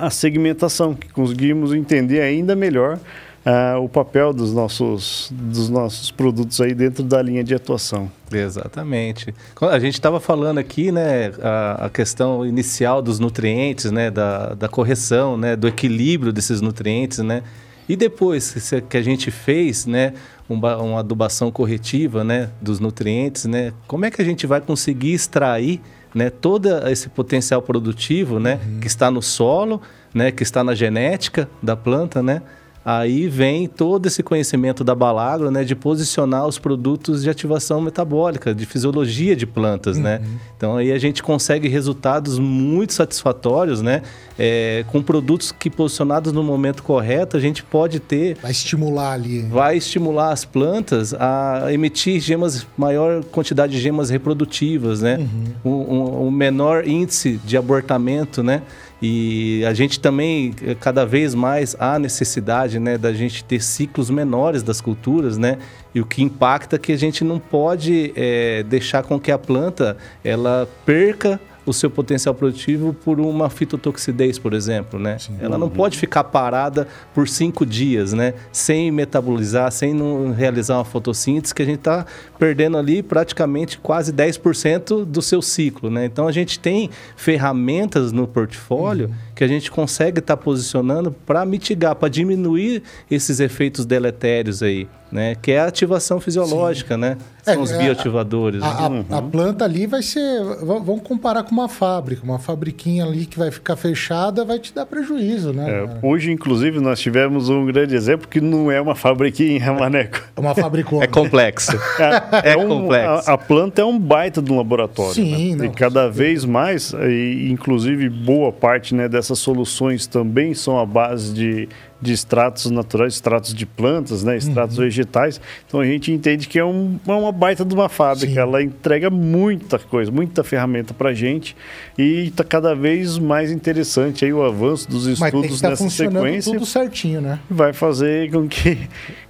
a segmentação, que conseguimos entender ainda melhor uh, o papel dos nossos, dos nossos produtos aí dentro da linha de atuação. Exatamente. A gente estava falando aqui, né, a, a, questão inicial dos nutrientes, né, da, da correção, né, do equilíbrio desses nutrientes, né, e depois que a gente fez, né, uma, uma adubação corretiva, né, dos nutrientes, né, como é que a gente vai conseguir extrair né, todo esse potencial produtivo né, uhum. que está no solo, né, que está na genética da planta, né, aí vem todo esse conhecimento da Balagro, né, de posicionar os produtos de ativação metabólica, de fisiologia de plantas, né? uhum. né? Então aí a gente consegue resultados muito satisfatórios, né? É, com produtos que posicionados no momento correto, a gente pode ter... Vai estimular ali. Vai estimular as plantas a emitir gemas, maior quantidade de gemas reprodutivas, né? Uhum. Um, menor índice de abortamento, né? E a gente também, eh, cada vez mais, há necessidade né, da gente ter ciclos menores das culturas, né? E o que impacta é que a gente não pode é, deixar com que a planta ela perca o seu potencial produtivo por uma fitotoxidez, por exemplo, né? Sim. Ela não pode ficar parada por cinco dias, né? Sem metabolizar, sem não realizar uma fotossíntese, que a gente está perdendo ali praticamente quase 10% do seu ciclo, né? Então a gente tem ferramentas no portfólio uhum que a gente consegue estar tá posicionando para mitigar, para diminuir esses efeitos deletérios aí, né? Que é a ativação fisiológica, Sim. né? São é, os é, bioativadores. A, né? a, a, planta ali vai ser. Vamos comparar com uma fábrica. Uma fabriquinha ali que vai ficar fechada vai te dar prejuízo, né? É, hoje, inclusive, nós tivemos um grande exemplo que não é uma fabriquinha, Maneco. É uma fabricona. é complexo. É, é, é um, complexo. A, a, planta é um baita de um laboratório. Sim, né? não, E cada vez mais, e, inclusive, boa parte né, dessas soluções também são a base de de extratos naturais, extratos de plantas, né, extratos uhum. vegetais. Então a gente entende que é, um, é uma baita de uma fábrica. Sim. Ela entrega muita coisa, muita ferramenta para a gente e está cada vez mais interessante aí o avanço dos estudos tá nessa sequência. Tudo certinho, né? Vai fazer com que,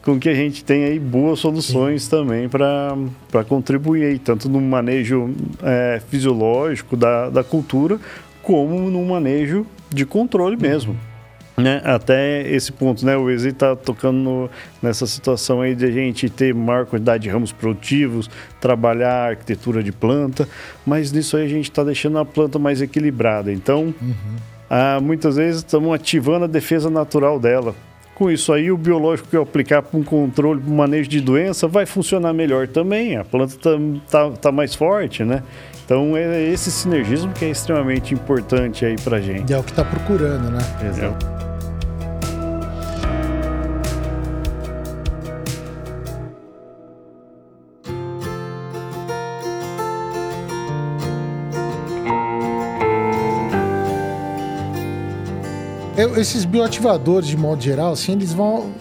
com que a gente tenha aí boas soluções Sim. também para contribuir aí, tanto no manejo é, fisiológico da, da cultura como no manejo de controle mesmo. Né, até esse ponto, né? O Ezi está tocando no, nessa situação aí de a gente ter maior quantidade de ramos produtivos, trabalhar a arquitetura de planta, mas nisso aí a gente está deixando a planta mais equilibrada. Então, uhum. ah, muitas vezes estamos ativando a defesa natural dela. Com isso aí, o biológico que eu aplicar para um controle, para um manejo de doença, vai funcionar melhor também. A planta está tá, tá mais forte, né? Então é esse sinergismo que é extremamente importante aí para gente. E é o que está procurando, né? Exato. É. esses bioativadores, de modo geral, assim, eles vão.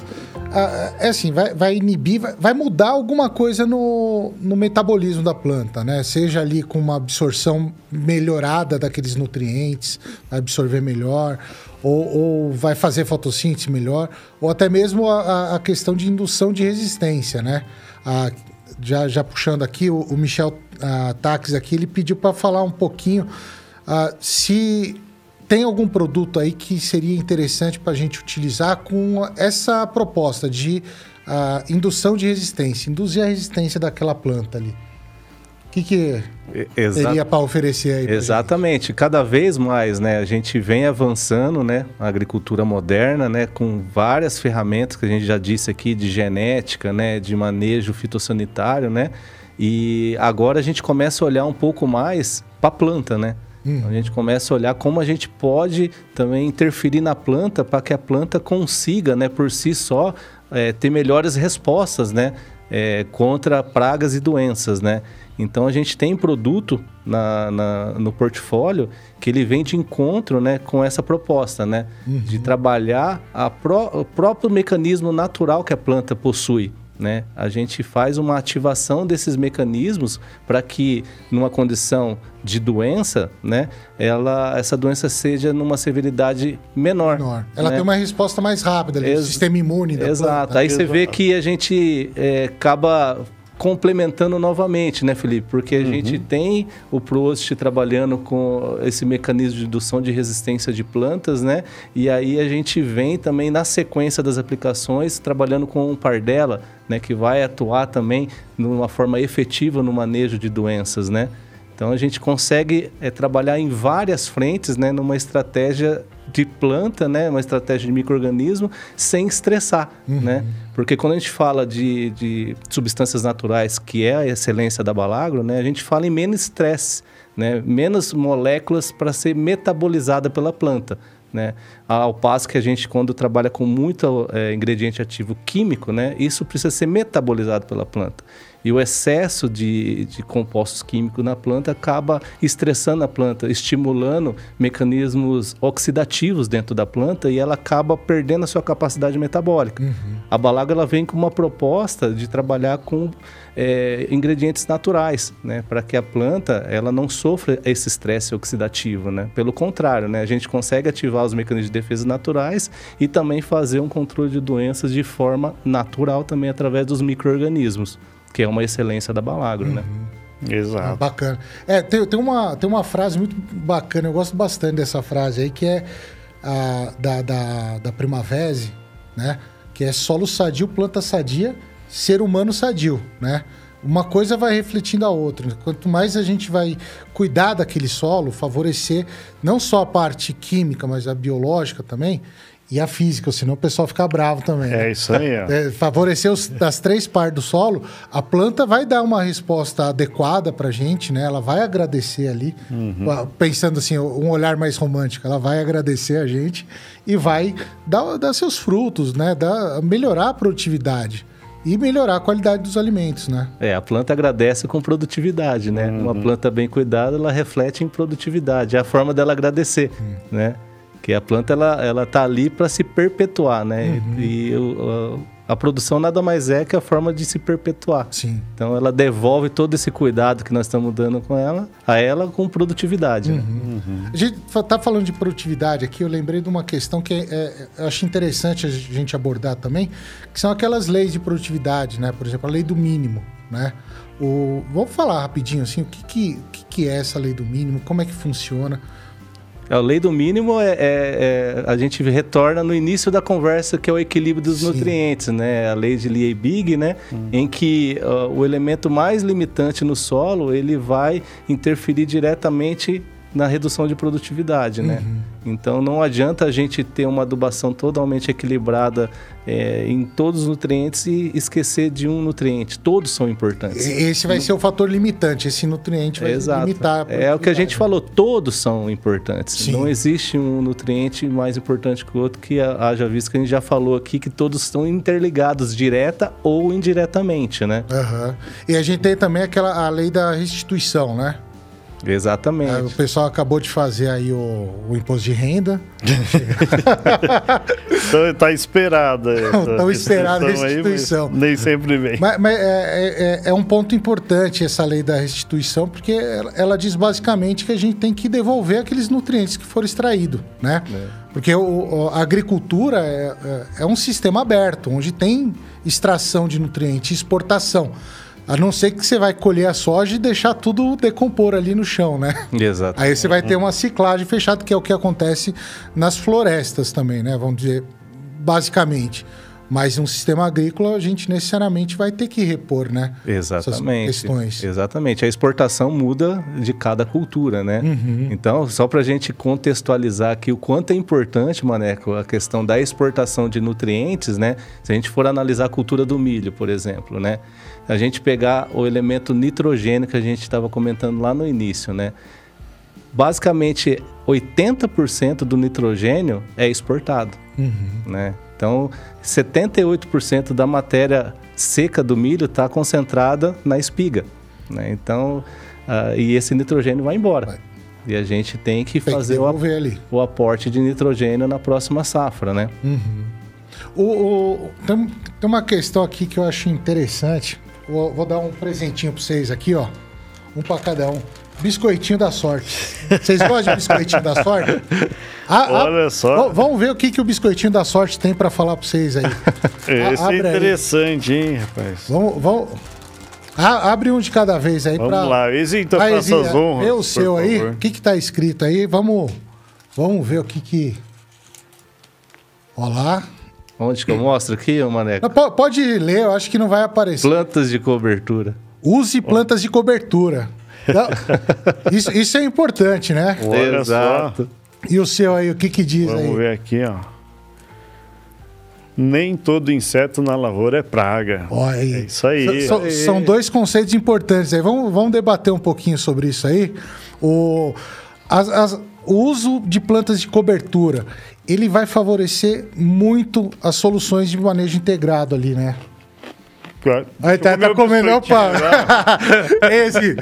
É assim, vai, vai inibir, vai, vai, mudar alguma coisa no, no metabolismo da planta, né? Seja ali com uma absorção melhorada daqueles nutrientes, vai absorver melhor, ou, ou vai fazer fotossíntese melhor, ou até mesmo a, a questão de indução de resistência, né? A, já, já puxando aqui, o, o Michel Tax aqui, ele pediu para falar um pouquinho uh, se tem algum produto aí que seria interessante para a gente utilizar com essa proposta de uh, indução de resistência, induzir a resistência daquela planta ali? O que, que Exa teria para oferecer aí? Exatamente. Gente? Cada vez mais, né, a gente vem avançando, né, a agricultura moderna, né, com várias ferramentas que a gente já disse aqui de genética, né, de manejo fitossanitário, né, e agora a gente começa a olhar um pouco mais para a planta, né. Uhum. A gente começa a olhar como a gente pode também interferir na planta para que a planta consiga, né, por si só, é, ter melhores respostas, né, é, contra pragas e doenças, né. Então a gente tem produto na, na, no portfólio que ele vem de encontro, né, com essa proposta, né, uhum. de trabalhar o próprio mecanismo natural que a planta possui. Né? A gente faz uma ativação desses mecanismos para que, numa condição de doença, né, ela, essa doença seja numa severidade menor. menor. Ela né? tem uma resposta mais rápida, ali, Ex sistema imune da Exato. Planta. Aí Exato. você vê que a gente é, acaba complementando novamente, né, Felipe? Porque a uhum. gente tem o Prost trabalhando com esse mecanismo de indução de resistência de plantas, né? E aí a gente vem também na sequência das aplicações trabalhando com o Pardella, né, que vai atuar também de uma forma efetiva no manejo de doenças, né? Então a gente consegue é, trabalhar em várias frentes, né, numa estratégia de planta, né, uma estratégia de microorganismo, sem estressar, uhum. né? Porque quando a gente fala de, de, substâncias naturais, que é a excelência da Balagro, né, a gente fala em menos estresse, né, menos moléculas para ser metabolizada pela planta. Né? Ao passo que a gente, quando trabalha com muito é, ingrediente ativo químico, né, isso precisa ser metabolizado pela planta. E o excesso de, de compostos químicos na planta acaba estressando a planta, estimulando mecanismos oxidativos dentro da planta e ela acaba perdendo a sua capacidade metabólica. Uhum. A Balaga ela vem com uma proposta de trabalhar com é, ingredientes naturais, né, para que a planta ela não sofra esse estresse oxidativo, né? Pelo contrário, né, a gente consegue ativar os mecanismos de defesa naturais e também fazer um controle de doenças de forma natural também através dos micro-organismos que é uma excelência da Balagro, né? uhum. né? Exato. Bacana. É, tem, tem, uma, tem uma frase muito bacana, eu gosto bastante dessa frase aí, que é a, da, da, da Primavese, né? Que é solo sadio, planta sadia, ser humano sadio, né? uma coisa vai refletindo a outra. Quanto mais a gente vai cuidar daquele solo, favorecer não só a parte química, mas a biológica também, e a física, senão o pessoal fica bravo também. É né? isso aí, ó. É, favorecer os, das três partes do solo, a planta vai dar uma resposta adequada para a gente, né? Ela vai agradecer ali, Uhum. pensando assim, um olhar mais romântico, ela vai agradecer a gente e vai dar, dar seus frutos, né? Dar, melhorar a produtividade e melhorar a qualidade dos alimentos, né? É, a planta agradece com produtividade, né? Uma planta bem cuidada, ela reflete em produtividade. É a forma dela agradecer, né? Que a planta, ela, ela tá ali para se perpetuar, né? E o- a, a produção nada mais é que a forma de se perpetuar. Sim. Então, ela devolve todo esse cuidado que nós estamos dando com ela, a ela com produtividade, né? A gente tá falando de produtividade aqui, eu lembrei de uma questão que é, é- eu acho interessante a gente abordar também, que são aquelas leis de produtividade, né? Por exemplo, a lei do mínimo, né? O, vamos falar rapidinho assim, o que, que, que é essa lei do mínimo, como é que funciona? A lei do mínimo é, é- é- a gente retorna no início da conversa que é o equilíbrio dos Sim. nutrientes, né? A lei de Liebig, né? Em que ó, o elemento mais limitante no solo ele vai interferir diretamente na redução de produtividade, né? Então não adianta a gente ter uma adubação totalmente equilibrada é, em todos os nutrientes e esquecer de um nutriente. Todos são importantes. Esse vai ser o fator limitante, esse nutriente vai Exato. limitar. É o que a gente falou, todos são importantes. Sim. Não existe um nutriente mais importante que o outro, que ha- haja visto que a gente já falou aqui, que todos estão interligados, direta ou indiretamente, né? Aham. E a gente tem também aquela a lei da restituição, né? Exatamente. Ah, O pessoal acabou de fazer aí o, o imposto de renda. Então tá esperada. essa Tão esperada a restituição aí, nem sempre vem. Mas, mas é, é- é um ponto importante essa lei da restituição, porque ela, ela diz basicamente que a gente tem que devolver aqueles nutrientes que foram extraídos, né? Porque o- o- a agricultura é, é- é um sistema aberto, onde tem extração de nutrientes e exportação. A não ser que você vai colher a soja e deixar tudo decompor ali no chão, né? Exato. Aí você vai ter uma ciclagem fechada, que é o que acontece nas florestas também, né? Vamos dizer, basicamente. Mas um sistema agrícola, a gente necessariamente vai ter que repor, né? Exatamente. Essas questões. Exatamente. A exportação muda de cada cultura, né? Uhum. Então, só para a gente contextualizar aqui o quanto é importante, Maneco, a questão da exportação de nutrientes, né? Se a gente for analisar a cultura do milho, por exemplo, né? A gente pegar o elemento nitrogênio que a gente estava comentando lá no início, né? Basicamente, 80% do nitrogênio é exportado né? Então, 78% da matéria seca do milho está concentrada na espiga, né? Então, ah, e esse nitrogênio vai embora. Vai. E a gente tem que Tem que fazer o, devolver ali. o aporte de nitrogênio na próxima safra, né? O, o- tem, tem uma questão aqui que eu acho interessante. Vou, vou dar um presentinho para vocês aqui, ó. Um para cada um. Biscoitinho da sorte. Vocês gostam de biscoitinho da sorte? Ah, ah, Olha só. v- Vamos ver o que, que o biscoitinho da sorte tem para falar para vocês aí. Esse abre é aí. interessante, hein, rapaz? Vamos, vamos... Ah, abre um de cada vez aí Vamos para. lá, Exita, Aí, faça as honras. Vê o seu aí. O que que tá escrito aí? Vamos, vamos ver o que que... Olha lá. Onde que eu mostro aqui, ô Maneco? Po- Pode ler, eu acho que não vai aparecer. Plantas de cobertura. Use plantas de cobertura. Isso, isso é importante, né? Olha Exato. E o seu aí, o que que diz Vamos aí? ver aqui, ó. Nem todo inseto na lavoura é praga. Olha aí. É isso aí. So- so- são dois conceitos importantes aí. Vamos, vamos debater um pouquinho sobre isso aí. O, as- as- o uso de plantas de cobertura, ele vai favorecer muito as soluções de manejo integrado ali, né? Aí tá, tá comendo, opa! né? Esse.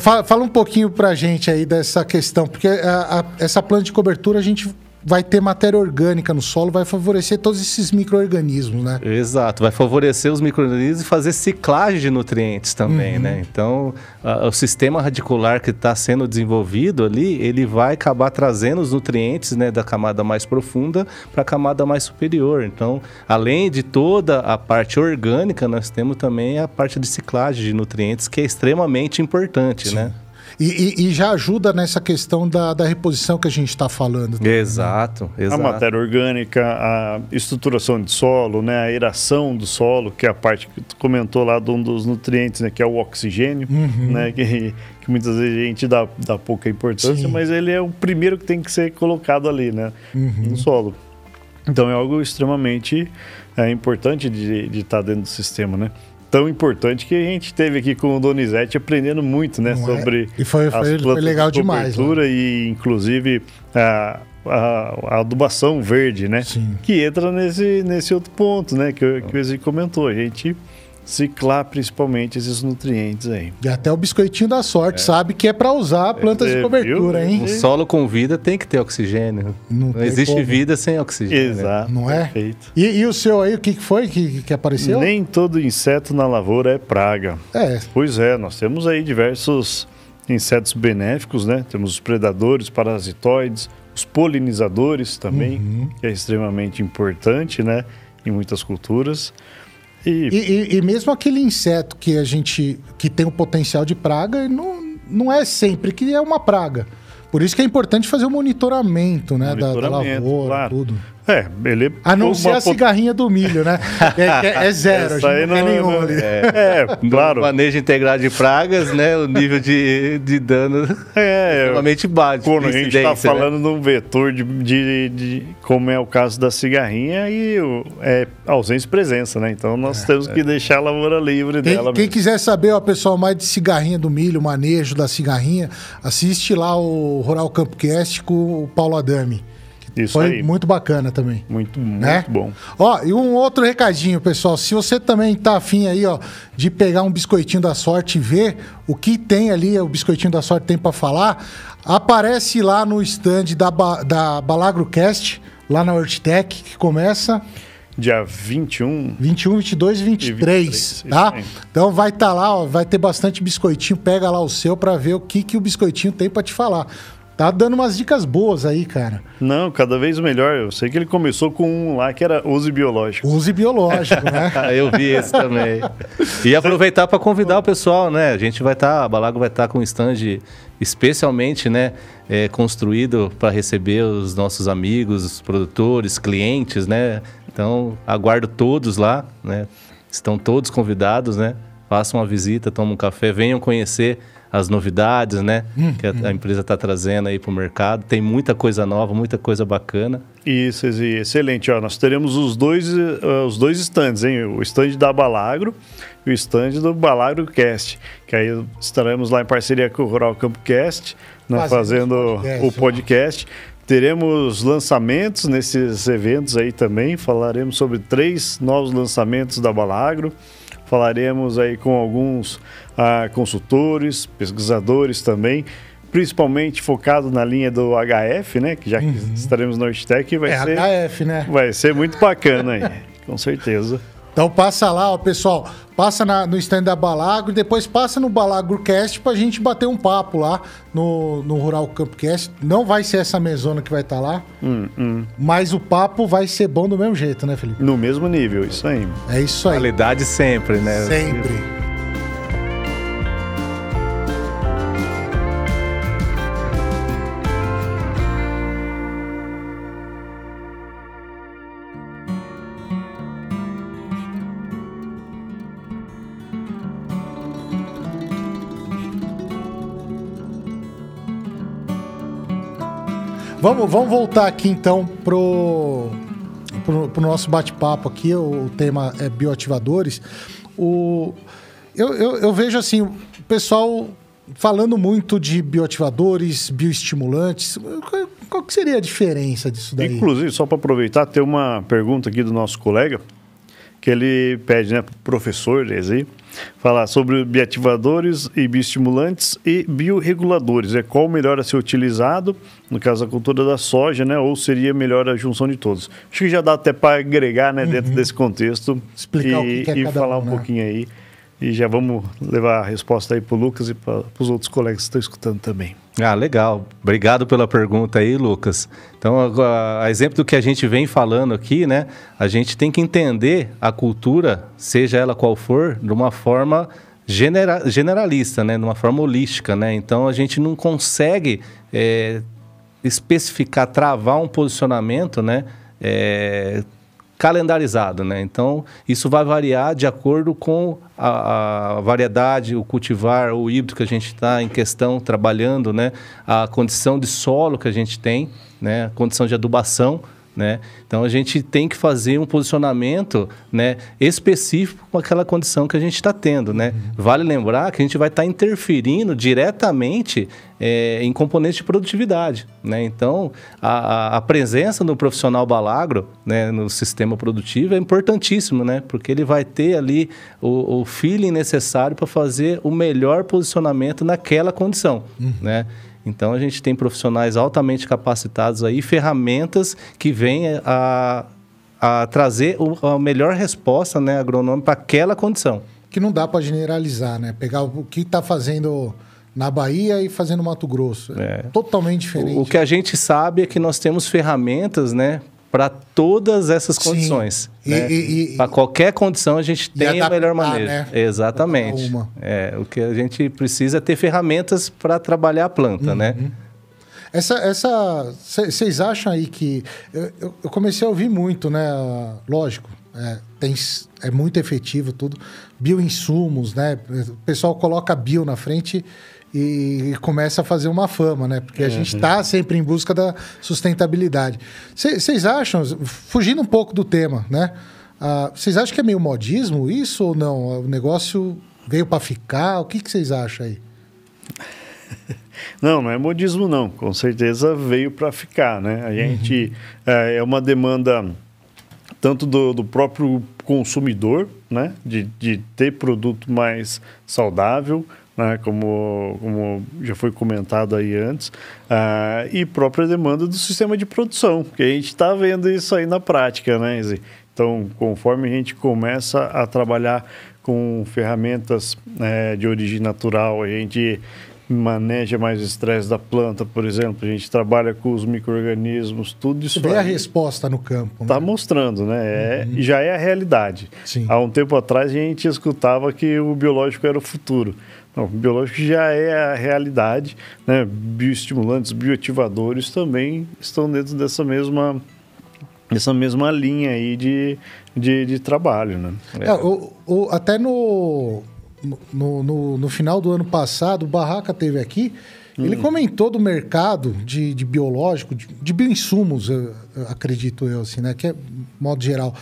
Fala, fala um pouquinho pra gente aí dessa questão, porque a- a- essa planta de cobertura a gente vai ter matéria orgânica no solo, vai favorecer todos esses micro-organismos, né? Exato, vai favorecer os micro-organismos e fazer ciclagem de nutrientes também, né? Então, a- o sistema radicular que está sendo desenvolvido ali, ele vai acabar trazendo os nutrientes né, da camada mais profunda para a camada mais superior. Então, além de toda a parte orgânica, nós temos também a parte de ciclagem de nutrientes, que é extremamente importante, né? E, e, e já ajuda nessa questão da, da reposição que a gente está falando. né? Exato, exato. A matéria orgânica, a estruturação de solo, né, a aeração do solo, que é a parte que tu comentou lá de um dos nutrientes, né, que é o oxigênio, Uhum. né, que, que muitas vezes a gente dá, dá pouca importância, Sim. mas ele é o primeiro que tem que ser colocado ali, né, Uhum. no solo. Então é algo extremamente é, importante de estar dentro do sistema, né? Tão importante que a gente teve aqui com o Donizete aprendendo muito, né, Não é? sobre E foi- as foi- foi plantas legal de demais, né? e inclusive a, a, a adubação verde, né? Sim. Que entra nesse, nesse outro ponto, né? Que, o- que o Ezequiel comentou. A gente ciclar principalmente esses nutrientes aí. E até o biscoitinho da sorte sabe que é para usar plantas É, de viu? cobertura, hein? Um solo com vida tem que ter oxigênio. Não Não, existe como. vida sem oxigênio. né? Exato. Não é? Perfeito. E, e o seu aí, o que, que foi que, que apareceu? Nem todo inseto na lavoura é praga. É, Pois é, nós temos aí diversos insetos benéficos, né? Temos os predadores, parasitoides, os polinizadores também, Uhum. que é extremamente importante, né? Em muitas culturas. E, E, e- e mesmo aquele inseto que a gente que tem o potencial de praga, não, não é sempre que é uma praga. Por isso que é importante fazer o monitoramento, né, da- da, Monitoramento, lavoura, claro. tudo. É, ele A não ser a pot- cigarrinha do milho, né? É, é- é zero, a Essa aí gente não quer não- nenhum não- ali. É, No claro. manejo integrado de pragas, né? O nível de, de dano É, extremamente baixo. Quando a gente está né? falando de um vetor de, de- de- como é o caso da cigarrinha e o, é ausência e presença, né? Então nós temos que deixar a lavoura livre Quem, dela quem mesmo. quiser saber, ó, pessoal, mais de cigarrinha do milho, manejo da cigarrinha, assiste lá o Rural Campcast com o Paulo Adami. Isso Foi aí. muito bacana também. Muito, muito né? bom. Ó, e um outro recadinho, pessoal. Se você também tá afim aí, ó, de pegar um biscoitinho da sorte e ver o que tem ali, o biscoitinho da sorte tem pra falar, aparece lá no stand da, Ba- da BalagroCast, lá na Hortitec, que começa Dia 21, 21, 22 e 23, 23, tá? Então vai estar lá, ó, vai ter bastante biscoitinho, pega lá o seu pra ver o que, que o biscoitinho tem pra te falar. Tá dando umas dicas boas aí, cara. Não, cada vez melhor. Eu sei que ele começou com um lá que era use biológico. Use biológico, né? Eu vi esse também. E aproveitar para convidar o pessoal, né? A gente vai estar, a Balago vai estar com um stand especialmente, né, é, construído para receber os nossos amigos, os produtores, clientes, né? Então, aguardo todos lá, né? Estão todos convidados, né? Façam uma visita, tomem um café, venham conhecer as novidades, né? Que a, a empresa está trazendo aí para o mercado. Tem muita coisa nova, muita coisa bacana. Isso, excelente. Ó, nós teremos os dois, eh, os dois stands, hein? O stand da Balagro e o stand do Balagro Cast. Que aí estaremos lá em parceria com o Rural Campo Cast, né, Fazendo podcast, o podcast. Teremos lançamentos nesses eventos aí também. Falaremos sobre três novos lançamentos da Balagro. Falaremos aí com alguns ah, consultores, pesquisadores também, principalmente focado na linha do HF, né? Que já que estaremos no Hortitec, vai É ser HF, né? vai ser muito bacana aí, com certeza. Então passa lá, ó, pessoal. Passa na- no stand da Balagro e depois passa no BalagroCast pra gente bater um papo lá no, no Rural Campcast. Não vai ser essa mesona que vai estar lá, Hum, mas o papo vai ser bom do mesmo jeito, né, Felipe? No mesmo nível, isso aí. É isso aí. Qualidade sempre, né? Sempre. Vamos, vamos voltar aqui então pro, pro, pro nosso bate-papo aqui. O, tema é bioativadores. O, eu, eu, eu vejo assim, o pessoal falando muito de bioativadores, bioestimulantes. Qual, que seria a diferença disso daí? Inclusive, só para aproveitar, tem uma pergunta aqui do nosso colega, que ele pede, né, pro professor aí, falar sobre bioativadores e bioestimulantes e bioreguladores. É qual melhor a ser utilizado, no caso da cultura da soja, né, ou seria melhor a junção de todos? Acho que já dá até para agregar, né, dentro desse contexto Explicar e, que é e falar um, um né? pouquinho aí. E já vamos levar a resposta aí para o Lucas e para os outros colegas que estão escutando também. Ah, legal. Obrigado pela pergunta aí, Lucas. Então, agora, a exemplo do que a gente vem falando aqui, né? A gente tem que entender a cultura, seja ela qual for, de uma forma genera generalista, né? Numa forma holística, né? Então a gente não consegue é, especificar, travar um posicionamento, né? É, calendarizado, né? Então, isso vai variar de acordo com a, a variedade, o cultivar, o híbrido que a gente está em questão trabalhando, né? A condição de solo que a gente tem, né? A condição de adubação, né? Então a gente tem que fazer um posicionamento né, específico com aquela condição que a gente está tendo. Né? Uhum. Vale lembrar que a gente vai estar tá interferindo diretamente é, em componentes de produtividade. Né? Então a, a, presença do profissional balagro né, no sistema produtivo é importantíssimo, né? porque ele vai ter ali o, o feeling necessário para fazer o melhor posicionamento naquela condição. Uhum. Então a gente tem profissionais altamente capacitados aí, ferramentas que vêm a, a trazer a melhor resposta né, agronômica para aquela condição. Que não dá para generalizar, né? Pegar o que está fazendo na Bahia e fazendo no Mato Grosso. É. Totalmente diferente. O, o, que a gente sabe é que nós temos ferramentas, né, para todas essas condições. Né? Para qualquer condição a gente tem adaptar, a melhor maneira. Né? Exatamente. É, o que a gente precisa é ter ferramentas para trabalhar a planta, né? uhum. né? Essa, essa, vocês acham aí que eu, eu, comecei a ouvir muito, né? Lógico, é, tem, é muito efetivo tudo. Bioinsumos, né? O pessoal coloca bio na frente e começa a fazer uma fama, né? Porque a uhum. gente está sempre em busca da sustentabilidade. Vocês acham, fugindo um pouco do tema, né? Vocês uh, acham que é meio modismo isso ou não? O negócio veio para ficar? O que vocês acham aí? Não, não é modismo não. Com certeza veio para ficar, né? A gente uhum. é, é, uma demanda tanto do, do próprio consumidor, né? De, de ter produto mais saudável, né, como, como já foi comentado aí antes, uh, e própria demanda do sistema de produção, que a gente está vendo isso aí na prática, né, Izzy? Então, conforme a gente começa a trabalhar com ferramentas é, de origem natural, a gente maneja mais o estresse da planta, por exemplo, a gente trabalha com os micro-organismos, tudo isso. Vê a resposta no campo. Está né? mostrando, né? É, uhum. Já é a realidade. Sim. Há um tempo atrás a gente escutava que o biológico era o futuro. Não, biológico já é a realidade, né? Bioestimulantes, bioativadores também estão dentro dessa mesma, dessa mesma linha aí de, de, de trabalho, né? É, o, o, até no, no, no, no, final do ano passado, o Barraca teve aqui, hum. ele comentou do mercado de, de biológico, de, de bioinsumos, eu, eu acredito eu, assim, né? Que é modo geral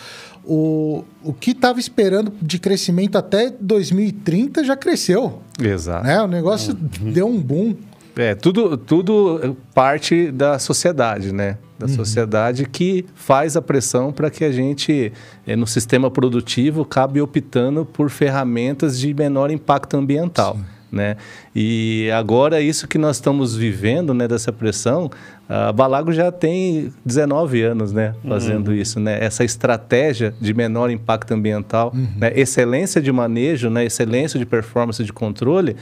o, o que estava esperando de crescimento até 2030 já cresceu. Exato. Né? O negócio uhum. deu um boom. É, tudo, tudo parte da sociedade, né? Da uhum. sociedade que faz a pressão para que a gente, eh, no sistema produtivo, acabe optando por ferramentas de menor impacto ambiental. Sim né? E agora isso que nós estamos vivendo, né, dessa pressão, a Balago já tem 19 anos, né, fazendo uhum. isso, né? Essa estratégia de menor impacto ambiental, uhum. né? excelência de manejo, né, excelência de performance de controle,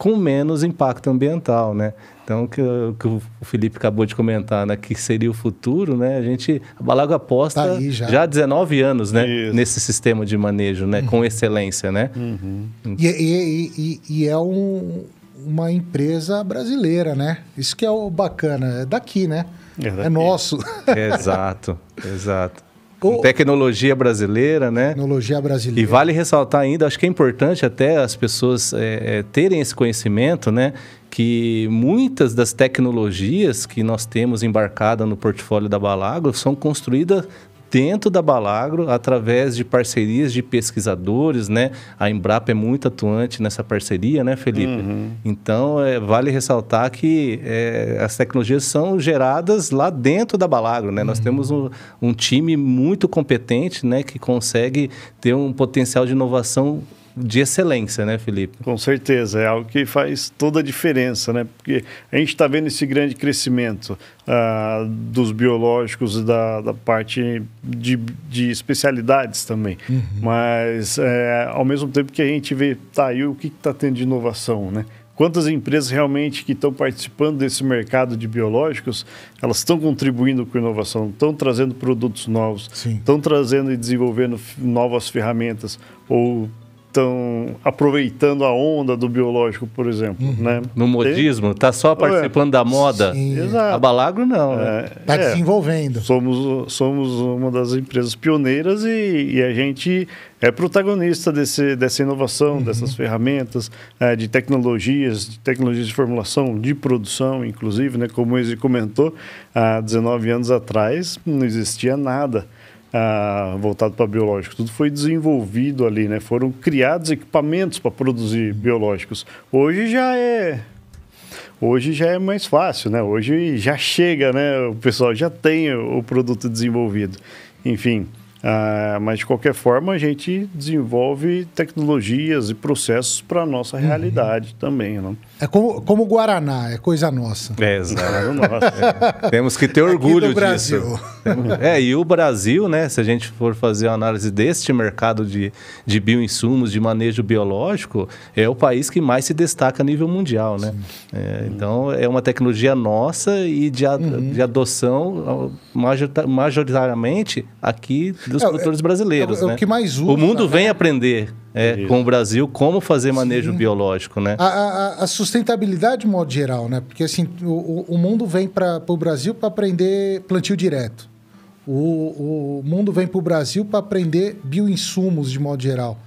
com menos impacto ambiental, né? Então, que, que o Felipe acabou de comentar, né, que seria o futuro, né? A gente, a Balago aposta tá já. já há 19 anos, né, Isso. nesse sistema de manejo, né, uhum. com excelência, né? Uhum. E, e, e, e, é um, uma empresa brasileira, né? Isso que é o bacana, é daqui, né? É, daqui. é nosso. exato, exato. Com tecnologia brasileira, né? Tecnologia brasileira. E vale ressaltar ainda, acho que é importante até as pessoas é, é, terem esse conhecimento, né? Que muitas das tecnologias que nós temos embarcada no portfólio da Balagro são construídas dentro da Balagro, através de parcerias de pesquisadores, né? A Embrapa é muito atuante nessa parceria, né, Felipe? Uhum. Então, é, vale ressaltar que é, as tecnologias são geradas lá dentro da Balagro, né? Uhum. Nós temos um, um time muito competente, né, que consegue ter um potencial de inovação de excelência, né, Felipe? Com certeza, é algo que faz toda a diferença, né? Porque a gente está vendo esse grande crescimento uh, dos biológicos e da, da parte de, de especialidades também. Uhum. Mas, é, ao mesmo tempo que a gente vê, tá, aí o que está tendo de inovação, né? Quantas empresas realmente que estão participando desse mercado de biológicos, elas estão contribuindo com inovação, estão trazendo produtos novos, estão trazendo e desenvolvendo novas ferramentas ou estão aproveitando a onda do biológico, por exemplo, Uhum. né? No modismo, tá só participando da moda. Sim. Exato. A Balagro não, né? É, Tá é, desenvolvendo. somos, somos uma das empresas pioneiras e, e a gente é protagonista desse, dessa inovação, Uhum. dessas ferramentas, é, de tecnologias, de tecnologias de formulação, de produção, inclusive, né? Como o Ezi comentou, há 19 anos atrás não existia nada ah, voltado para biológico. Tudo foi desenvolvido ali, né? Foram criados equipamentos para produzir biológicos. Hoje já é Hoje já é mais fácil, né? Hoje já chega, né? O pessoal já tem o produto desenvolvido. Enfim, ah, mas de qualquer forma a gente desenvolve tecnologias e processos para a nossa realidade também, né? É como, como o Guaraná, é coisa nossa. É, exato. Claro, nossa. Temos que ter orgulho do Brasil. disso. É, e o Brasil, né? Se a gente for fazer uma análise deste mercado de, de bioinsumos, de manejo biológico, é o país que mais se destaca a nível mundial, né? É, então, é uma tecnologia nossa e de, a- Uhum. de adoção majoritariamente aqui dos É, produtores brasileiros, é o- é o né? que mais O usa, mundo né? vem aprender é, com o Brasil como fazer manejo biológico, né? A, a- a sustentabilidade, de modo geral, né? Porque assim, o, o- mundo vem para o Brasil para aprender plantio direto. O, o mundo vem para o Brasil para aprender bioinsumos, de modo geral.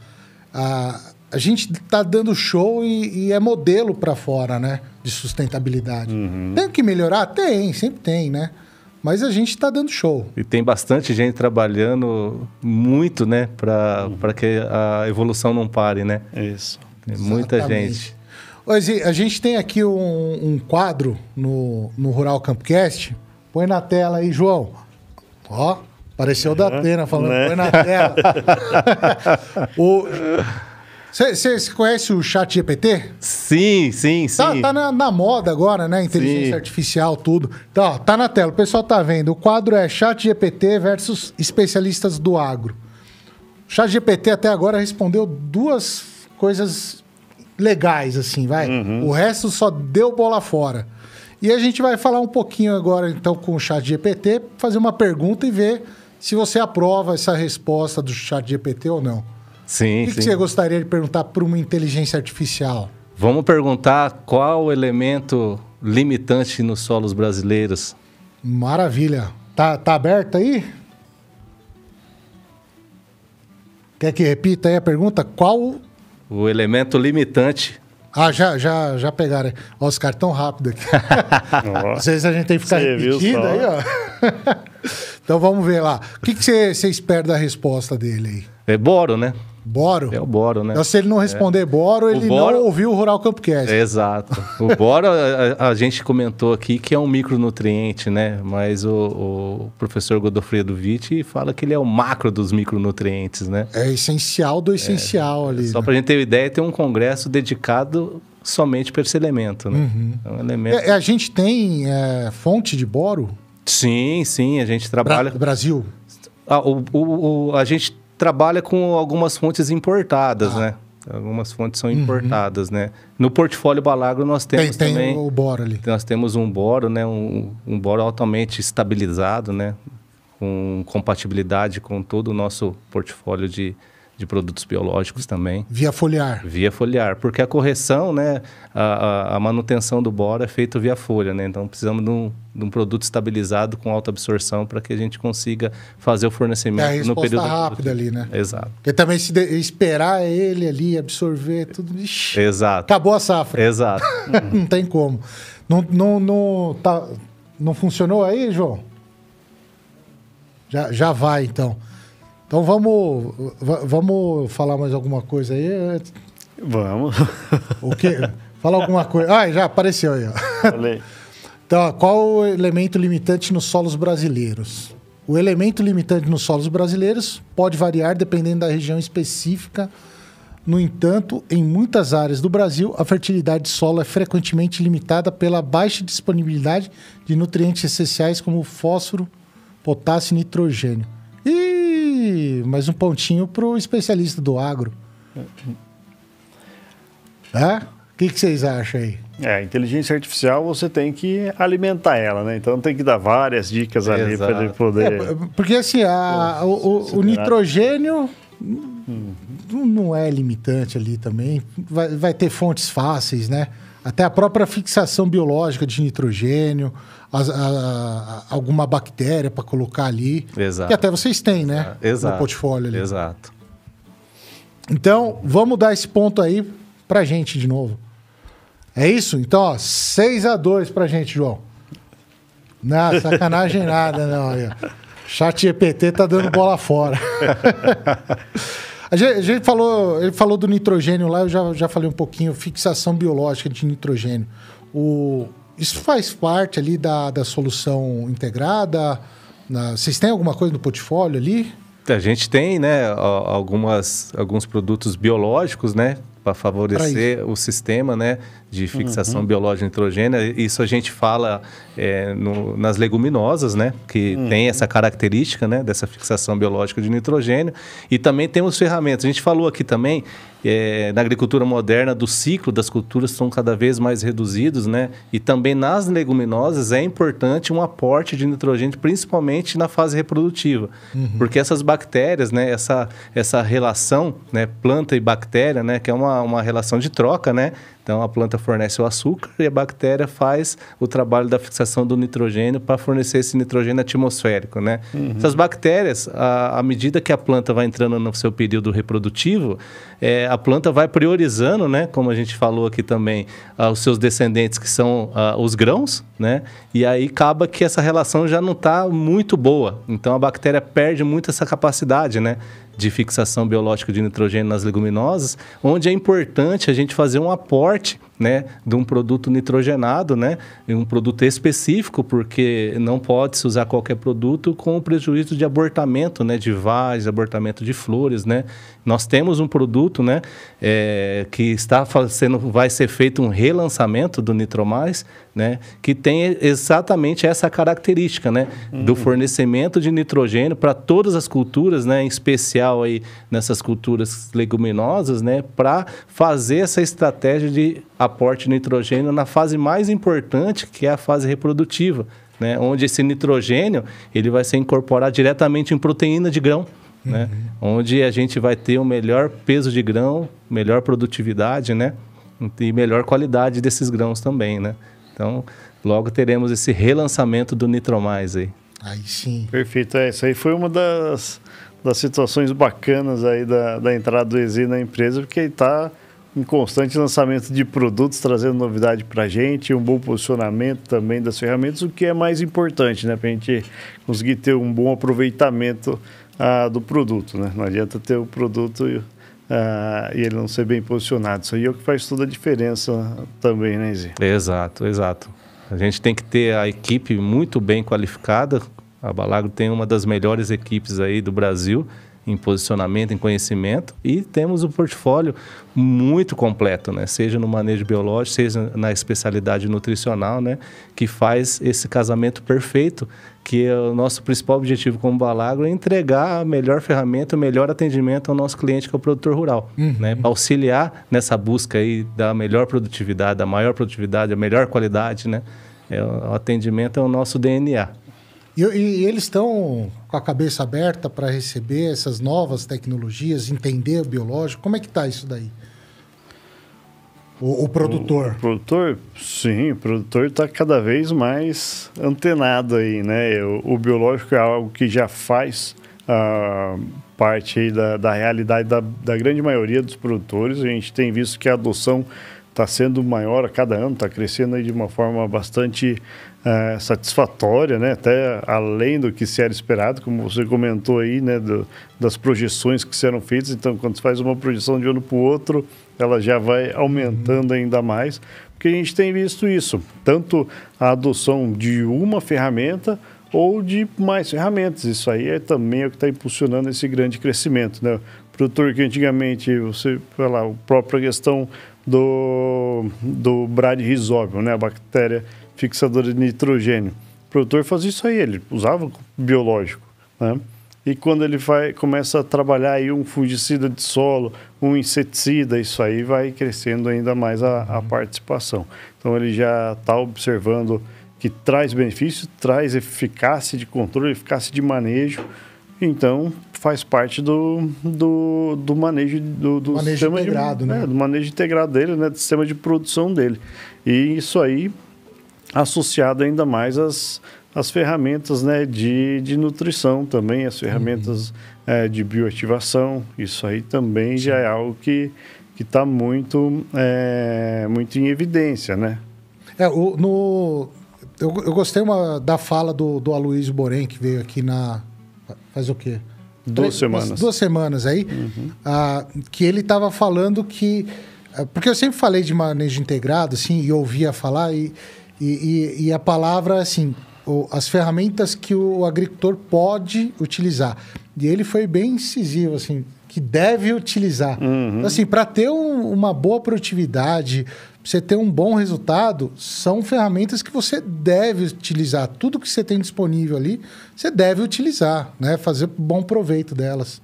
A, a gente está dando show e, e é modelo para fora, né? De sustentabilidade. Tem que melhorar? Tem, sempre tem, né? Mas a gente está dando show. E tem bastante gente trabalhando muito, né, para que a evolução não pare, né? Isso. Tem muita Exatamente. gente. Ezi, a gente tem aqui um, um quadro no, no Rural Campcast. Põe na tela aí, João. Ó, apareceu da Atena falando, né? põe na tela. Você conhece o chat GPT? Sim, sim, sim. Tá, tá na, na moda agora, né? Inteligência Sim. artificial, tudo. Então, ó, tá na tela. O pessoal tá vendo. O quadro é chat GPT versus especialistas do agro. O chat GPT até agora respondeu duas coisas legais, assim, vai. O resto só deu bola fora. E a gente vai falar um pouquinho agora, então, com o chat GPT, fazer uma pergunta e ver se você aprova essa resposta do chat GPT ou não. Sim, O que, que sim. você gostaria de perguntar para uma inteligência artificial? Vamos perguntar qual o elemento limitante nos solos brasileiros. Maravilha. Tá, tá aberto aí? Quer que repita aí a pergunta? Qual. O elemento limitante. Ah, já, já, já pegaram. Ó, os caras tão rápido aqui. Às vezes a gente tem que ficar Você repetindo aí, ó. então vamos ver lá. O que que você você espera da resposta dele aí? É boro, né? Boro? É o boro, né? Então, se ele não responder boro, ele boro- não ouviu o Rural Campcast. É, Exato. O boro, a, a gente comentou aqui que é um micronutriente, né? Mas o, o professor Godofredo Vitti fala que ele é o macro dos micronutrientes, né? É essencial do essencial ali. Só né? para a gente ter uma ideia, tem um congresso dedicado somente para esse elemento, né? É um elemento... É, a gente tem é, fonte de boro? Sim, sim, a gente Bra trabalha... Brasil? Ah, o, o- o- a gente trabalha com algumas fontes importadas, Ah. né? Algumas fontes são importadas, né? No portfólio Balagro nós Tem, temos tem também... o boro ali. Nós temos um boro, né? Um, um boro altamente estabilizado, né? Com compatibilidade com todo o nosso portfólio de, de produtos biológicos também. Via foliar. Via foliar, porque a correção, né, a, a- manutenção do boro é feita via folha, né? Então precisamos de um, de um produto estabilizado com alta absorção para que a gente consiga fazer o É fornecimento a no período rápida ali, né? Exato. Porque também se esperar ele ali absorver tudo, ixi, Exato. acabou a safra. Exato. não tem como. Não, não, não, tá, não funcionou aí, João? Já, já vai, então. Então vamos, va- vamos falar mais alguma coisa aí. Vamos. O quê? Fala alguma coisa. Ah, já apareceu aí. Ó. Falei. Então, qual o elemento limitante nos solos brasileiros? O elemento limitante nos solos brasileiros pode variar dependendo da região específica. No entanto, em muitas áreas do Brasil, a fertilidade de solo é frequentemente limitada pela baixa disponibilidade de nutrientes essenciais como fósforo, potássio e nitrogênio. E mais um pontinho para o especialista do agro. É? O que, que vocês acham aí? É, a inteligência artificial você tem que alimentar ela, né? Então tem que dar várias dicas ali para ele Exato. poder. É, porque assim, a- o, o- o nitrogênio não é limitante ali também. Vai, vai ter fontes fáceis, né? Até a própria fixação biológica de nitrogênio, a, a, alguma bactéria para colocar ali. Exato. Que até vocês têm, né? Exato. No portfólio ali. Exato. Então, vamos dar esse ponto aí pra gente de novo. É isso? Então, ó, 6 a 2 pra gente, João. Não, sacanagem nada, não. Aí. Chat EPT tá dando bola fora. a, gente, a gente falou, ele falou do nitrogênio lá, eu já, já falei um pouquinho, fixação biológica de nitrogênio. O, isso faz parte ali da, da solução integrada? Na, vocês têm alguma coisa no portfólio ali? A gente tem, né, algumas, alguns produtos biológicos, né, para favorecer o sistema, né, de fixação uhum. biológica de nitrogênio. Isso a gente fala é, no, nas leguminosas, né? Que uhum. tem essa característica, né? Dessa fixação biológica de nitrogênio. E também temos ferramentas. A gente falou aqui também, é, na agricultura moderna, do ciclo das culturas são cada vez mais reduzidos, né? E também nas leguminosas é importante um aporte de nitrogênio, principalmente na fase reprodutiva. Uhum. Porque essas bactérias, né? Essa, essa relação, né? Planta e bactéria, né? Que é uma, uma relação de troca, né? Então a planta fornece o açúcar e a bactéria faz o trabalho da fixação do nitrogênio para fornecer esse nitrogênio atmosférico, né? Uhum. Essas bactérias, à, à, medida que a planta vai entrando no seu período reprodutivo, é, a planta vai priorizando, né? Como a gente falou aqui também, ah, os seus descendentes que são ah, os grãos, né? E aí acaba que essa relação já não está muito boa. Então a bactéria perde muito essa capacidade, né? De fixação biológica de nitrogênio nas leguminosas, onde é importante a gente fazer um aporte né, de um produto nitrogenado, né, um produto específico, porque não pode se usar qualquer produto com o prejuízo de abortamento, né, de vagens, abortamento de flores, né. Nós temos um produto, né, é, que está sendo, vai ser feito um relançamento do Nitromais, né, que tem exatamente essa característica, né, uhum. do fornecimento de nitrogênio para todas as culturas, né, em especial aí nessas culturas leguminosas, né, para fazer essa estratégia de aporte de nitrogênio na fase mais importante, que é a fase reprodutiva, né? onde esse nitrogênio ele vai ser incorporado diretamente em proteína de grão. Né? Uhum. Onde a gente vai ter o melhor peso de grão, melhor produtividade, né? E melhor qualidade desses grãos também, né? Então, logo teremos esse relançamento do Nitromais aí. Aí sim. Perfeito. É, isso aí foi uma das, das situações bacanas aí da, da entrada do EZ na empresa, porque está em constante lançamento de produtos, trazendo novidade para a gente, um bom posicionamento também das ferramentas, o que é mais importante, né? Para a gente conseguir ter um bom aproveitamento ah, do produto, né? Não adianta ter o produto e, ah, e ele não ser bem posicionado. Isso aí é o que faz toda a diferença também, né, Zé? Exato, exato. A gente tem que ter a equipe muito bem qualificada. A Balagro tem uma das melhores equipes aí do Brasil em posicionamento, em conhecimento e temos um portfólio muito completo, né? Seja no manejo biológico, seja na especialidade nutricional, né? Que faz esse casamento perfeito, que é o nosso principal objetivo como Balagro é entregar a melhor ferramenta, o melhor atendimento ao nosso cliente, que é o produtor rural, uhum. né? Auxiliar nessa busca aí da melhor produtividade, da maior produtividade, da melhor qualidade, né? É, o atendimento é o nosso DNA. E, e eles estão com a cabeça aberta para receber essas novas tecnologias, entender o biológico. Como é que está isso daí? O, o produtor. O, o, produtor, sim, o produtor está cada vez mais antenado aí, né? O, o, biológico é algo que já faz uh, parte aí da, da realidade da, da grande maioria dos produtores. A gente tem visto que a adoção está sendo maior a cada ano, está crescendo aí de uma forma bastante é, satisfatória, né? até além do que se era esperado, como você comentou aí, né? Do, das projeções que serão feitas. Então, quando se faz uma projeção de um ano para o outro, ela já vai aumentando uhum. ainda mais, porque a gente tem visto isso, tanto a adoção de uma ferramenta ou de mais ferramentas. Isso aí é também o que está impulsionando esse grande crescimento. Né? O produtor que antigamente, você, lá, a própria questão do, do bradyrhizóbio, né? a bactéria fixadora de nitrogênio. O produtor fazia isso aí, ele usava biológico. Né? E quando ele vai, começa a trabalhar aí um fungicida de solo, um inseticida, isso aí vai crescendo ainda mais a, a participação. Então ele já está observando que traz benefício, traz eficácia de controle, eficácia de manejo. Então faz parte do, do, do manejo do, do manejo sistema integrado, de, né? É, do manejo integrado dele, né? Do sistema de produção dele. E isso aí associado ainda mais às, às ferramentas né, de, de nutrição também, as ferramentas uhum. é, de bioativação. Isso aí também Sim. já é algo que está muito, é, muito em evidência, né? É, o, no, eu, eu gostei uma, da fala do, do Aloysio Borém, que veio aqui na... Faz o quê? Duas semanas. Duas semanas aí, uhum. ah, que ele estava falando que... Ah, porque eu sempre falei de manejo integrado, assim, e ouvia falar, e, e, e, e a palavra, assim, o, as ferramentas que o agricultor pode utilizar. E ele foi bem incisivo, assim, que deve utilizar. Uhum. Então, assim, para ter um, uma boa produtividade, você ter um bom resultado, são ferramentas que você deve utilizar. Tudo que você tem disponível ali, você deve utilizar, né? Fazer bom proveito delas.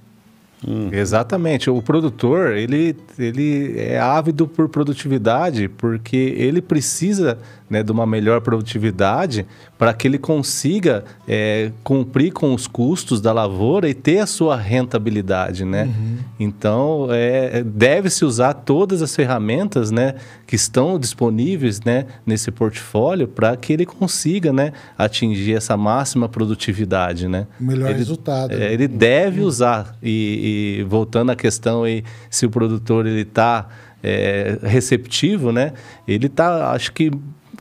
Hum. Exatamente. O produtor, ele, ele é ávido por produtividade porque ele precisa né, de uma melhor produtividade para que ele consiga é, cumprir com os custos da lavoura e ter a sua rentabilidade, né? Uhum. Então, é, deve-se usar todas as ferramentas, né, que estão disponíveis, né, nesse portfólio para que ele consiga, né, atingir essa máxima produtividade, né? Melhor ele, resultado. É, ele deve usar e, e, voltando à questão aí, se o produtor ele está é, receptivo, né? Ele está, acho que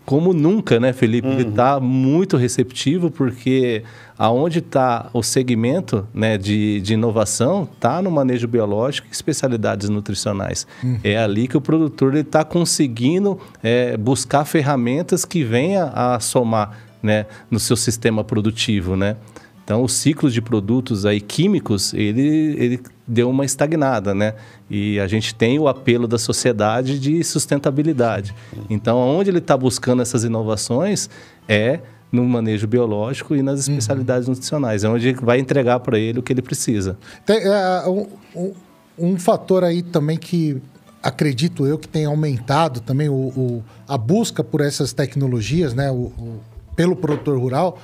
como nunca, né, Felipe? Uhum. Ele está muito receptivo porque aonde está o segmento né, de, de inovação está no manejo biológico e especialidades nutricionais. Uhum. É ali que o produtor está conseguindo é, buscar ferramentas que venham a somar né, no seu sistema produtivo, né? Então, os ciclos de produtos aí químicos, ele, ele deu uma estagnada, né? E a gente tem o apelo da sociedade de sustentabilidade. Então, onde ele está buscando essas inovações é no manejo biológico e nas especialidades uhum. nutricionais, é onde vai entregar para ele o que ele precisa. Tem, é, um, um, um, fator aí também que acredito eu que tem aumentado também o, o a busca por essas tecnologias, né? O, pelo produtor rural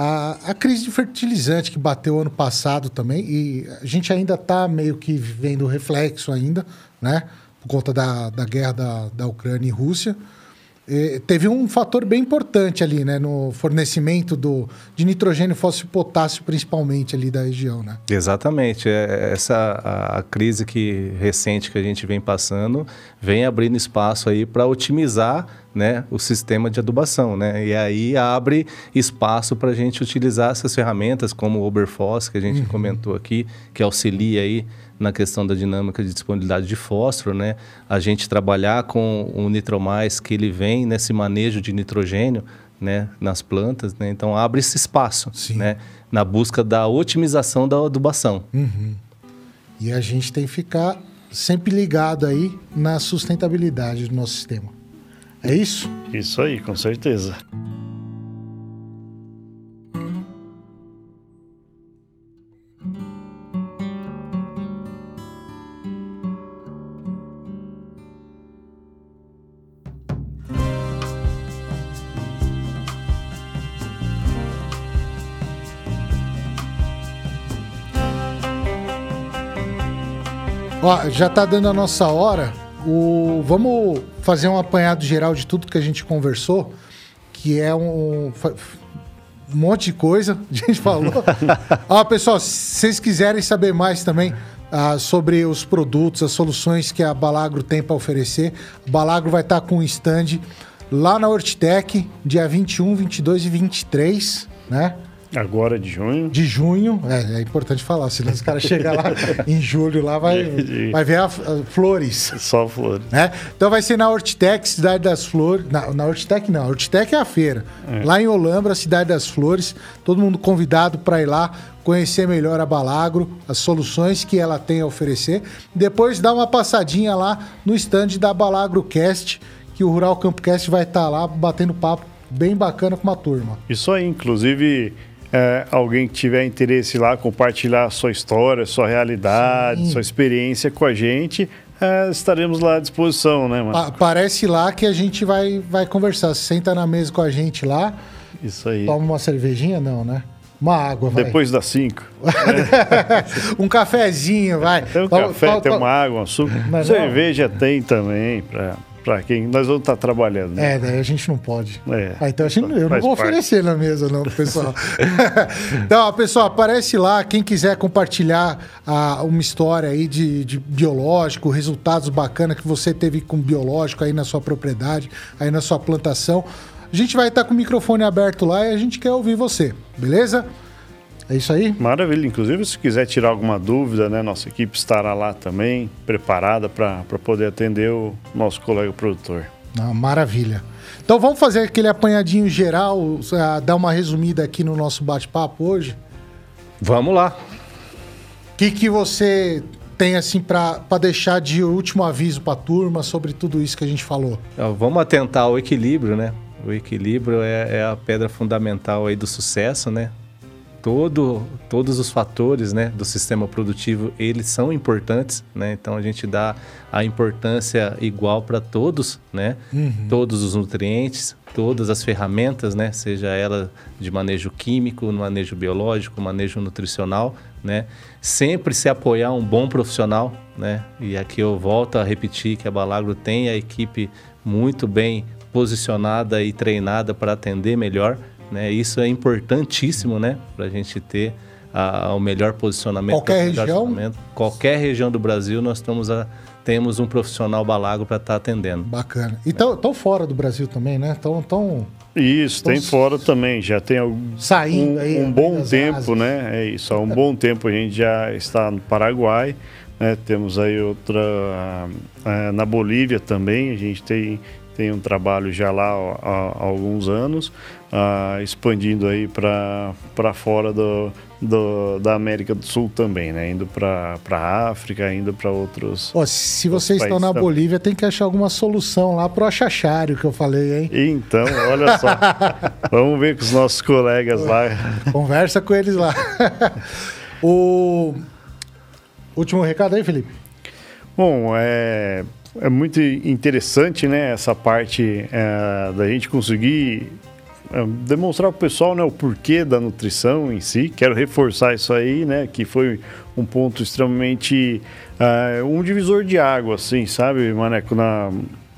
a, a crise de fertilizante que bateu ano passado também, e a gente ainda está meio que vendo reflexo ainda, né? Por conta da, da guerra da, da Ucrânia e Rússia. E teve um fator bem importante ali, né? No fornecimento do, de nitrogênio, fósforo e potássio, principalmente ali da região, né? Exatamente. É, essa a, a crise que, recente que a gente vem passando vem abrindo espaço aí para otimizar né, o sistema de adubação, né? E aí abre espaço para a gente utilizar essas ferramentas como o Oberfoss, que a gente uhum. comentou aqui, que auxilia aí na questão da dinâmica de disponibilidade de fósforo, né? A gente trabalhar com o Nitromais, que ele vem nesse manejo de nitrogênio, né, nas plantas, né? Então abre esse espaço, Sim. né, na busca da otimização da adubação. Uhum. E a gente tem que ficar sempre ligado aí na sustentabilidade do nosso sistema. É isso? Isso aí, com certeza. Ó, já tá dando a nossa hora. O, vamos fazer um apanhado geral de tudo que a gente conversou, que é um, um monte de coisa a gente falou. Ó, pessoal, se vocês quiserem saber mais também ah, sobre os produtos, as soluções que a Balagro tem para oferecer, a Balagro vai estar tá com um stand lá na Hortitec, dia 21, 22 e 23, né? Agora de junho? De junho, é, é importante falar, senão os caras chegam lá em julho, lá vai, vai ver a, a, flores. Só flores. Né? Então vai ser na Hortitec, Cidade das Flores. Na, na Hortitec não, a Hortitec é a feira. É. Lá em Olambra, Cidade das Flores. Todo mundo convidado para ir lá conhecer melhor a Balagro, as soluções que ela tem a oferecer. Depois dá uma passadinha lá no stand da Balagro Cast, que o Rural Campo Cast vai estar tá lá batendo papo bem bacana com uma turma. Isso aí, inclusive é, alguém que tiver interesse lá, compartilhar sua história, sua realidade, Sim. sua experiência com a gente, é, estaremos lá à disposição, né, mano? Aparece lá que a gente vai, vai conversar. Senta na mesa com a gente lá. Isso aí. Toma uma cervejinha, não, né? Uma água, vai. Depois das 5. um cafezinho, vai. Tem um café, tem uma água, um suco. Mas Cerveja não. tem também, pra, pra quem nós vamos estar tá trabalhando. Né? É, daí a gente não pode. É, ah, então a gente, eu não vou parte. oferecer na mesa, não, pessoal. então, pessoal, aparece lá. Quem quiser compartilhar ah, uma história aí de, de biológico, resultados bacanas que você teve com biológico aí na sua propriedade, aí na sua plantação. A gente vai estar com o microfone aberto lá e a gente quer ouvir você, beleza? É isso aí? Maravilha. Inclusive, se quiser tirar alguma dúvida, né, nossa equipe estará lá também, preparada para poder atender o nosso colega produtor. Ah, maravilha. Então vamos fazer aquele apanhadinho geral, uh, dar uma resumida aqui no nosso bate-papo hoje? Vamos lá. O que, que você tem assim para deixar de último aviso para a turma sobre tudo isso que a gente falou? Vamos atentar ao equilíbrio, né? O equilíbrio é, é a pedra fundamental aí do sucesso, né? Todo, todos os fatores né, do sistema produtivo eles são importantes, né? Então a gente dá a importância igual para todos, né? Uhum. Todos os nutrientes, todas as ferramentas, né? Seja ela de manejo químico, manejo biológico, manejo nutricional, né? Sempre se apoiar um bom profissional, né? E aqui eu volto a repetir que a Balagro tem a equipe muito bem posicionada e treinada para atender melhor né? Isso é importantíssimo né? para a gente ter a, o melhor posicionamento. Qualquer região? Qualquer região do Brasil, nós estamos a, temos um profissional balago para estar tá atendendo. Bacana. E estão fora do Brasil também, né? Tão, tão, isso, tão tem fora também. Já tem algum, saindo um, aí, um bom tempo, né? É isso. Há um bom tempo a gente já está no Paraguai. Né? Temos aí outra uh, na Bolívia também. A gente tem tem um trabalho já lá há, há alguns anos, uh, expandindo aí para fora do, do, da América do Sul também, né? Indo para a África, indo para outros. Oh, se vocês estão na também. Bolívia, tem que achar alguma solução lá para o achachário que eu falei, hein? Então, olha só. Vamos ver com os nossos colegas lá. Conversa com eles lá. o último recado aí, Felipe. Bom, é é muito interessante, né, essa parte é, da gente conseguir demonstrar para o pessoal né, o porquê da nutrição em si. Quero reforçar isso aí, né, que foi um ponto extremamente uh, um divisor de água, assim, sabe, Maneco, na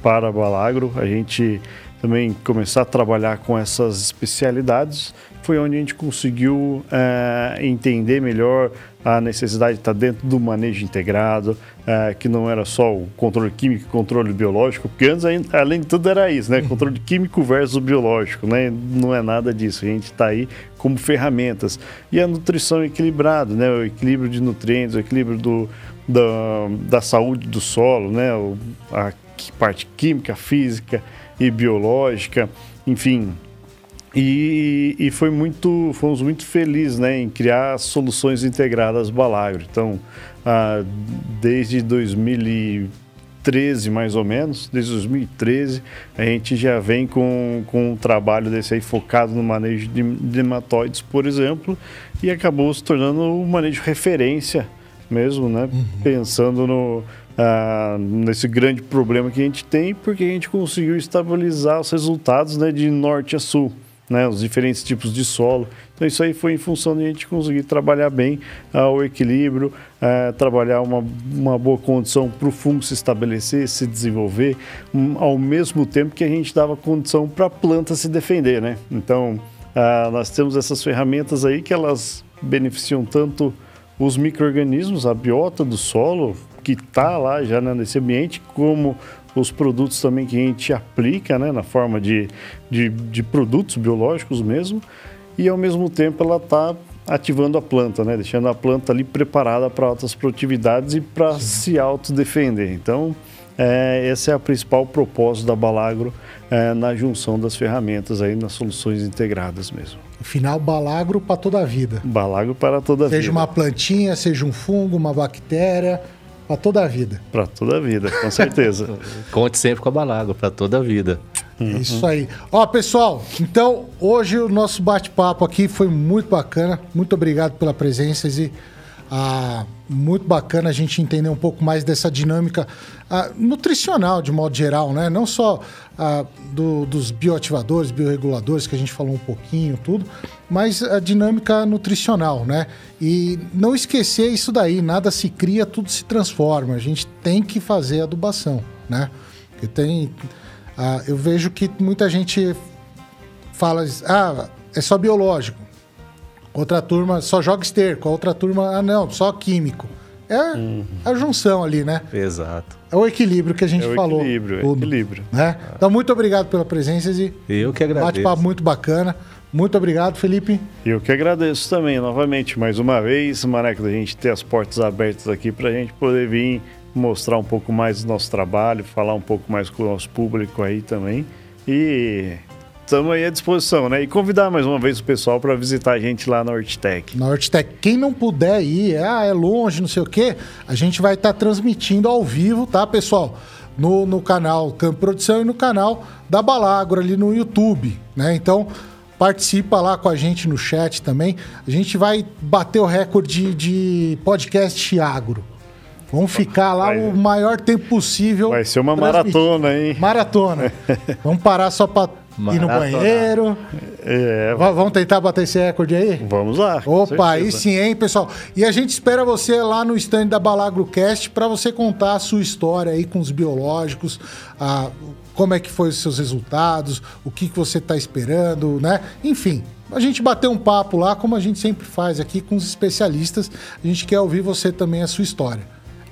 para Balagro, a gente também começar a trabalhar com essas especialidades foi onde a gente conseguiu é, entender melhor a necessidade de estar dentro do manejo integrado, é, que não era só o controle químico e controle biológico, porque antes, além de tudo, era isso, né? Controle químico versus biológico, né? Não é nada disso. A gente está aí como ferramentas. E a nutrição equilibrada, né? O equilíbrio de nutrientes, o equilíbrio do, da, da saúde do solo, né? A parte química, física e biológica, enfim, e, e, foi muito, fomos muito felizes né, em criar soluções integradas Balagro. Então, ah, desde 2013, mais ou menos, desde 2013, a gente já vem com, com um trabalho desse aí focado no manejo de nematóides, por exemplo, e acabou se tornando um manejo referência mesmo, né? Uhum. Pensando no, ah, nesse grande problema que a gente tem, porque a gente conseguiu estabilizar os resultados né, de norte a sul né, os diferentes tipos de solo. Então isso aí foi em função de a gente conseguir trabalhar bem uh, o equilíbrio, uh, trabalhar uma, uma boa condição para o fungo se estabelecer, se desenvolver, um, ao mesmo tempo que a gente dava condição para a planta se defender, né? Então uh, nós temos essas ferramentas aí que elas beneficiam tanto os micro-organismos, a biota do solo, que está lá já nesse ambiente, como os produtos também que a gente aplica, né, na forma de, de, de produtos biológicos mesmo, e ao mesmo tempo ela está ativando a planta, né, deixando a planta ali preparada para altas produtividades e para se autodefender. Então, é, esse é o principal propósito da Balagro é, na junção das ferramentas aí nas soluções integradas mesmo. Final, Balagro para toda a vida. Balagro para toda a seja vida. Seja uma plantinha, seja um fungo, uma bactéria, para toda a vida. Para toda a vida, com certeza. Conte sempre com a Balago, para toda a vida. Uhum. Isso aí. Ó, pessoal, então hoje o nosso bate-papo aqui foi muito bacana. Muito obrigado pela presença e Ah, muito bacana a gente entender um pouco mais dessa dinâmica ah, nutricional, de modo geral, né? Não só ah, do, dos bioativadores, bioreguladores, que a gente falou um pouquinho, tudo, mas a dinâmica nutricional, né? E não esquecer isso daí, nada se cria, tudo se transforma. A gente tem que fazer adubação, né? Porque tem. Ah, eu vejo que muita gente fala, ah, é só biológico. Outra turma só joga esterco, a outra turma, ah, não, só químico. É uhum. a junção ali, né? Exato. É o equilíbrio que a gente é o falou. Equilíbrio, é equilíbrio. Né? Então, muito obrigado pela presença, e Eu que agradeço. Bate-papo muito bacana. Muito obrigado, Felipe. Eu que agradeço também, novamente, mais uma vez, Maneco, da gente ter as portas abertas aqui para a gente poder vir mostrar um pouco mais do nosso trabalho, falar um pouco mais com o nosso público aí também. E estamos aí à disposição, né? E convidar mais uma vez o pessoal para visitar a gente lá na Hortitec. Na Hortitec. Quem não puder ir, ah, é longe, não sei o quê, a gente vai estar tá transmitindo ao vivo, tá, pessoal? No, no canal Campo Produção e no canal da Balagro ali no YouTube, né? Então, participa lá com a gente no chat também. A gente vai bater o recorde de podcast agro. Vamos ficar lá vai, o maior tempo possível. Vai ser uma maratona, hein? Maratona. Vamos parar só para ir no banheiro. É. Vamos tentar bater esse recorde aí? Vamos lá. Opa, aí sim, hein, pessoal? E a gente espera você lá no stand da BalagroCast para você contar a sua história aí com os biológicos, a, como é que foi os seus resultados, o que, que você está esperando, né? Enfim, a gente bater um papo lá, como a gente sempre faz aqui com os especialistas. A gente quer ouvir você também a sua história.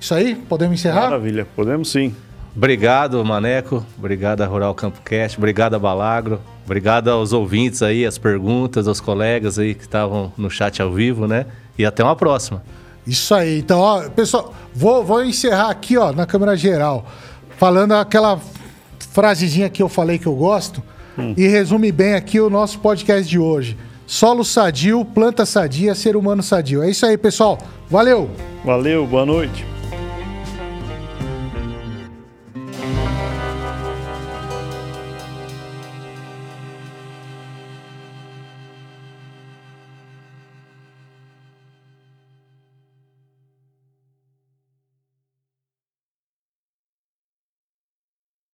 Isso aí? Podemos encerrar? Maravilha, podemos sim. Obrigado, Maneco. Obrigado a Rural Campo Cast. Obrigado a Balagro. Obrigado aos ouvintes aí, as perguntas, aos colegas aí que estavam no chat ao vivo, né? E até uma próxima. Isso aí. Então, ó, pessoal, vou, vou encerrar aqui, ó, na câmera geral, falando aquela frasezinha que eu falei que eu gosto hum. e resume bem aqui o nosso podcast de hoje. Solo sadio, planta sadia, ser humano sadio. É isso aí, pessoal. Valeu! Valeu, boa noite.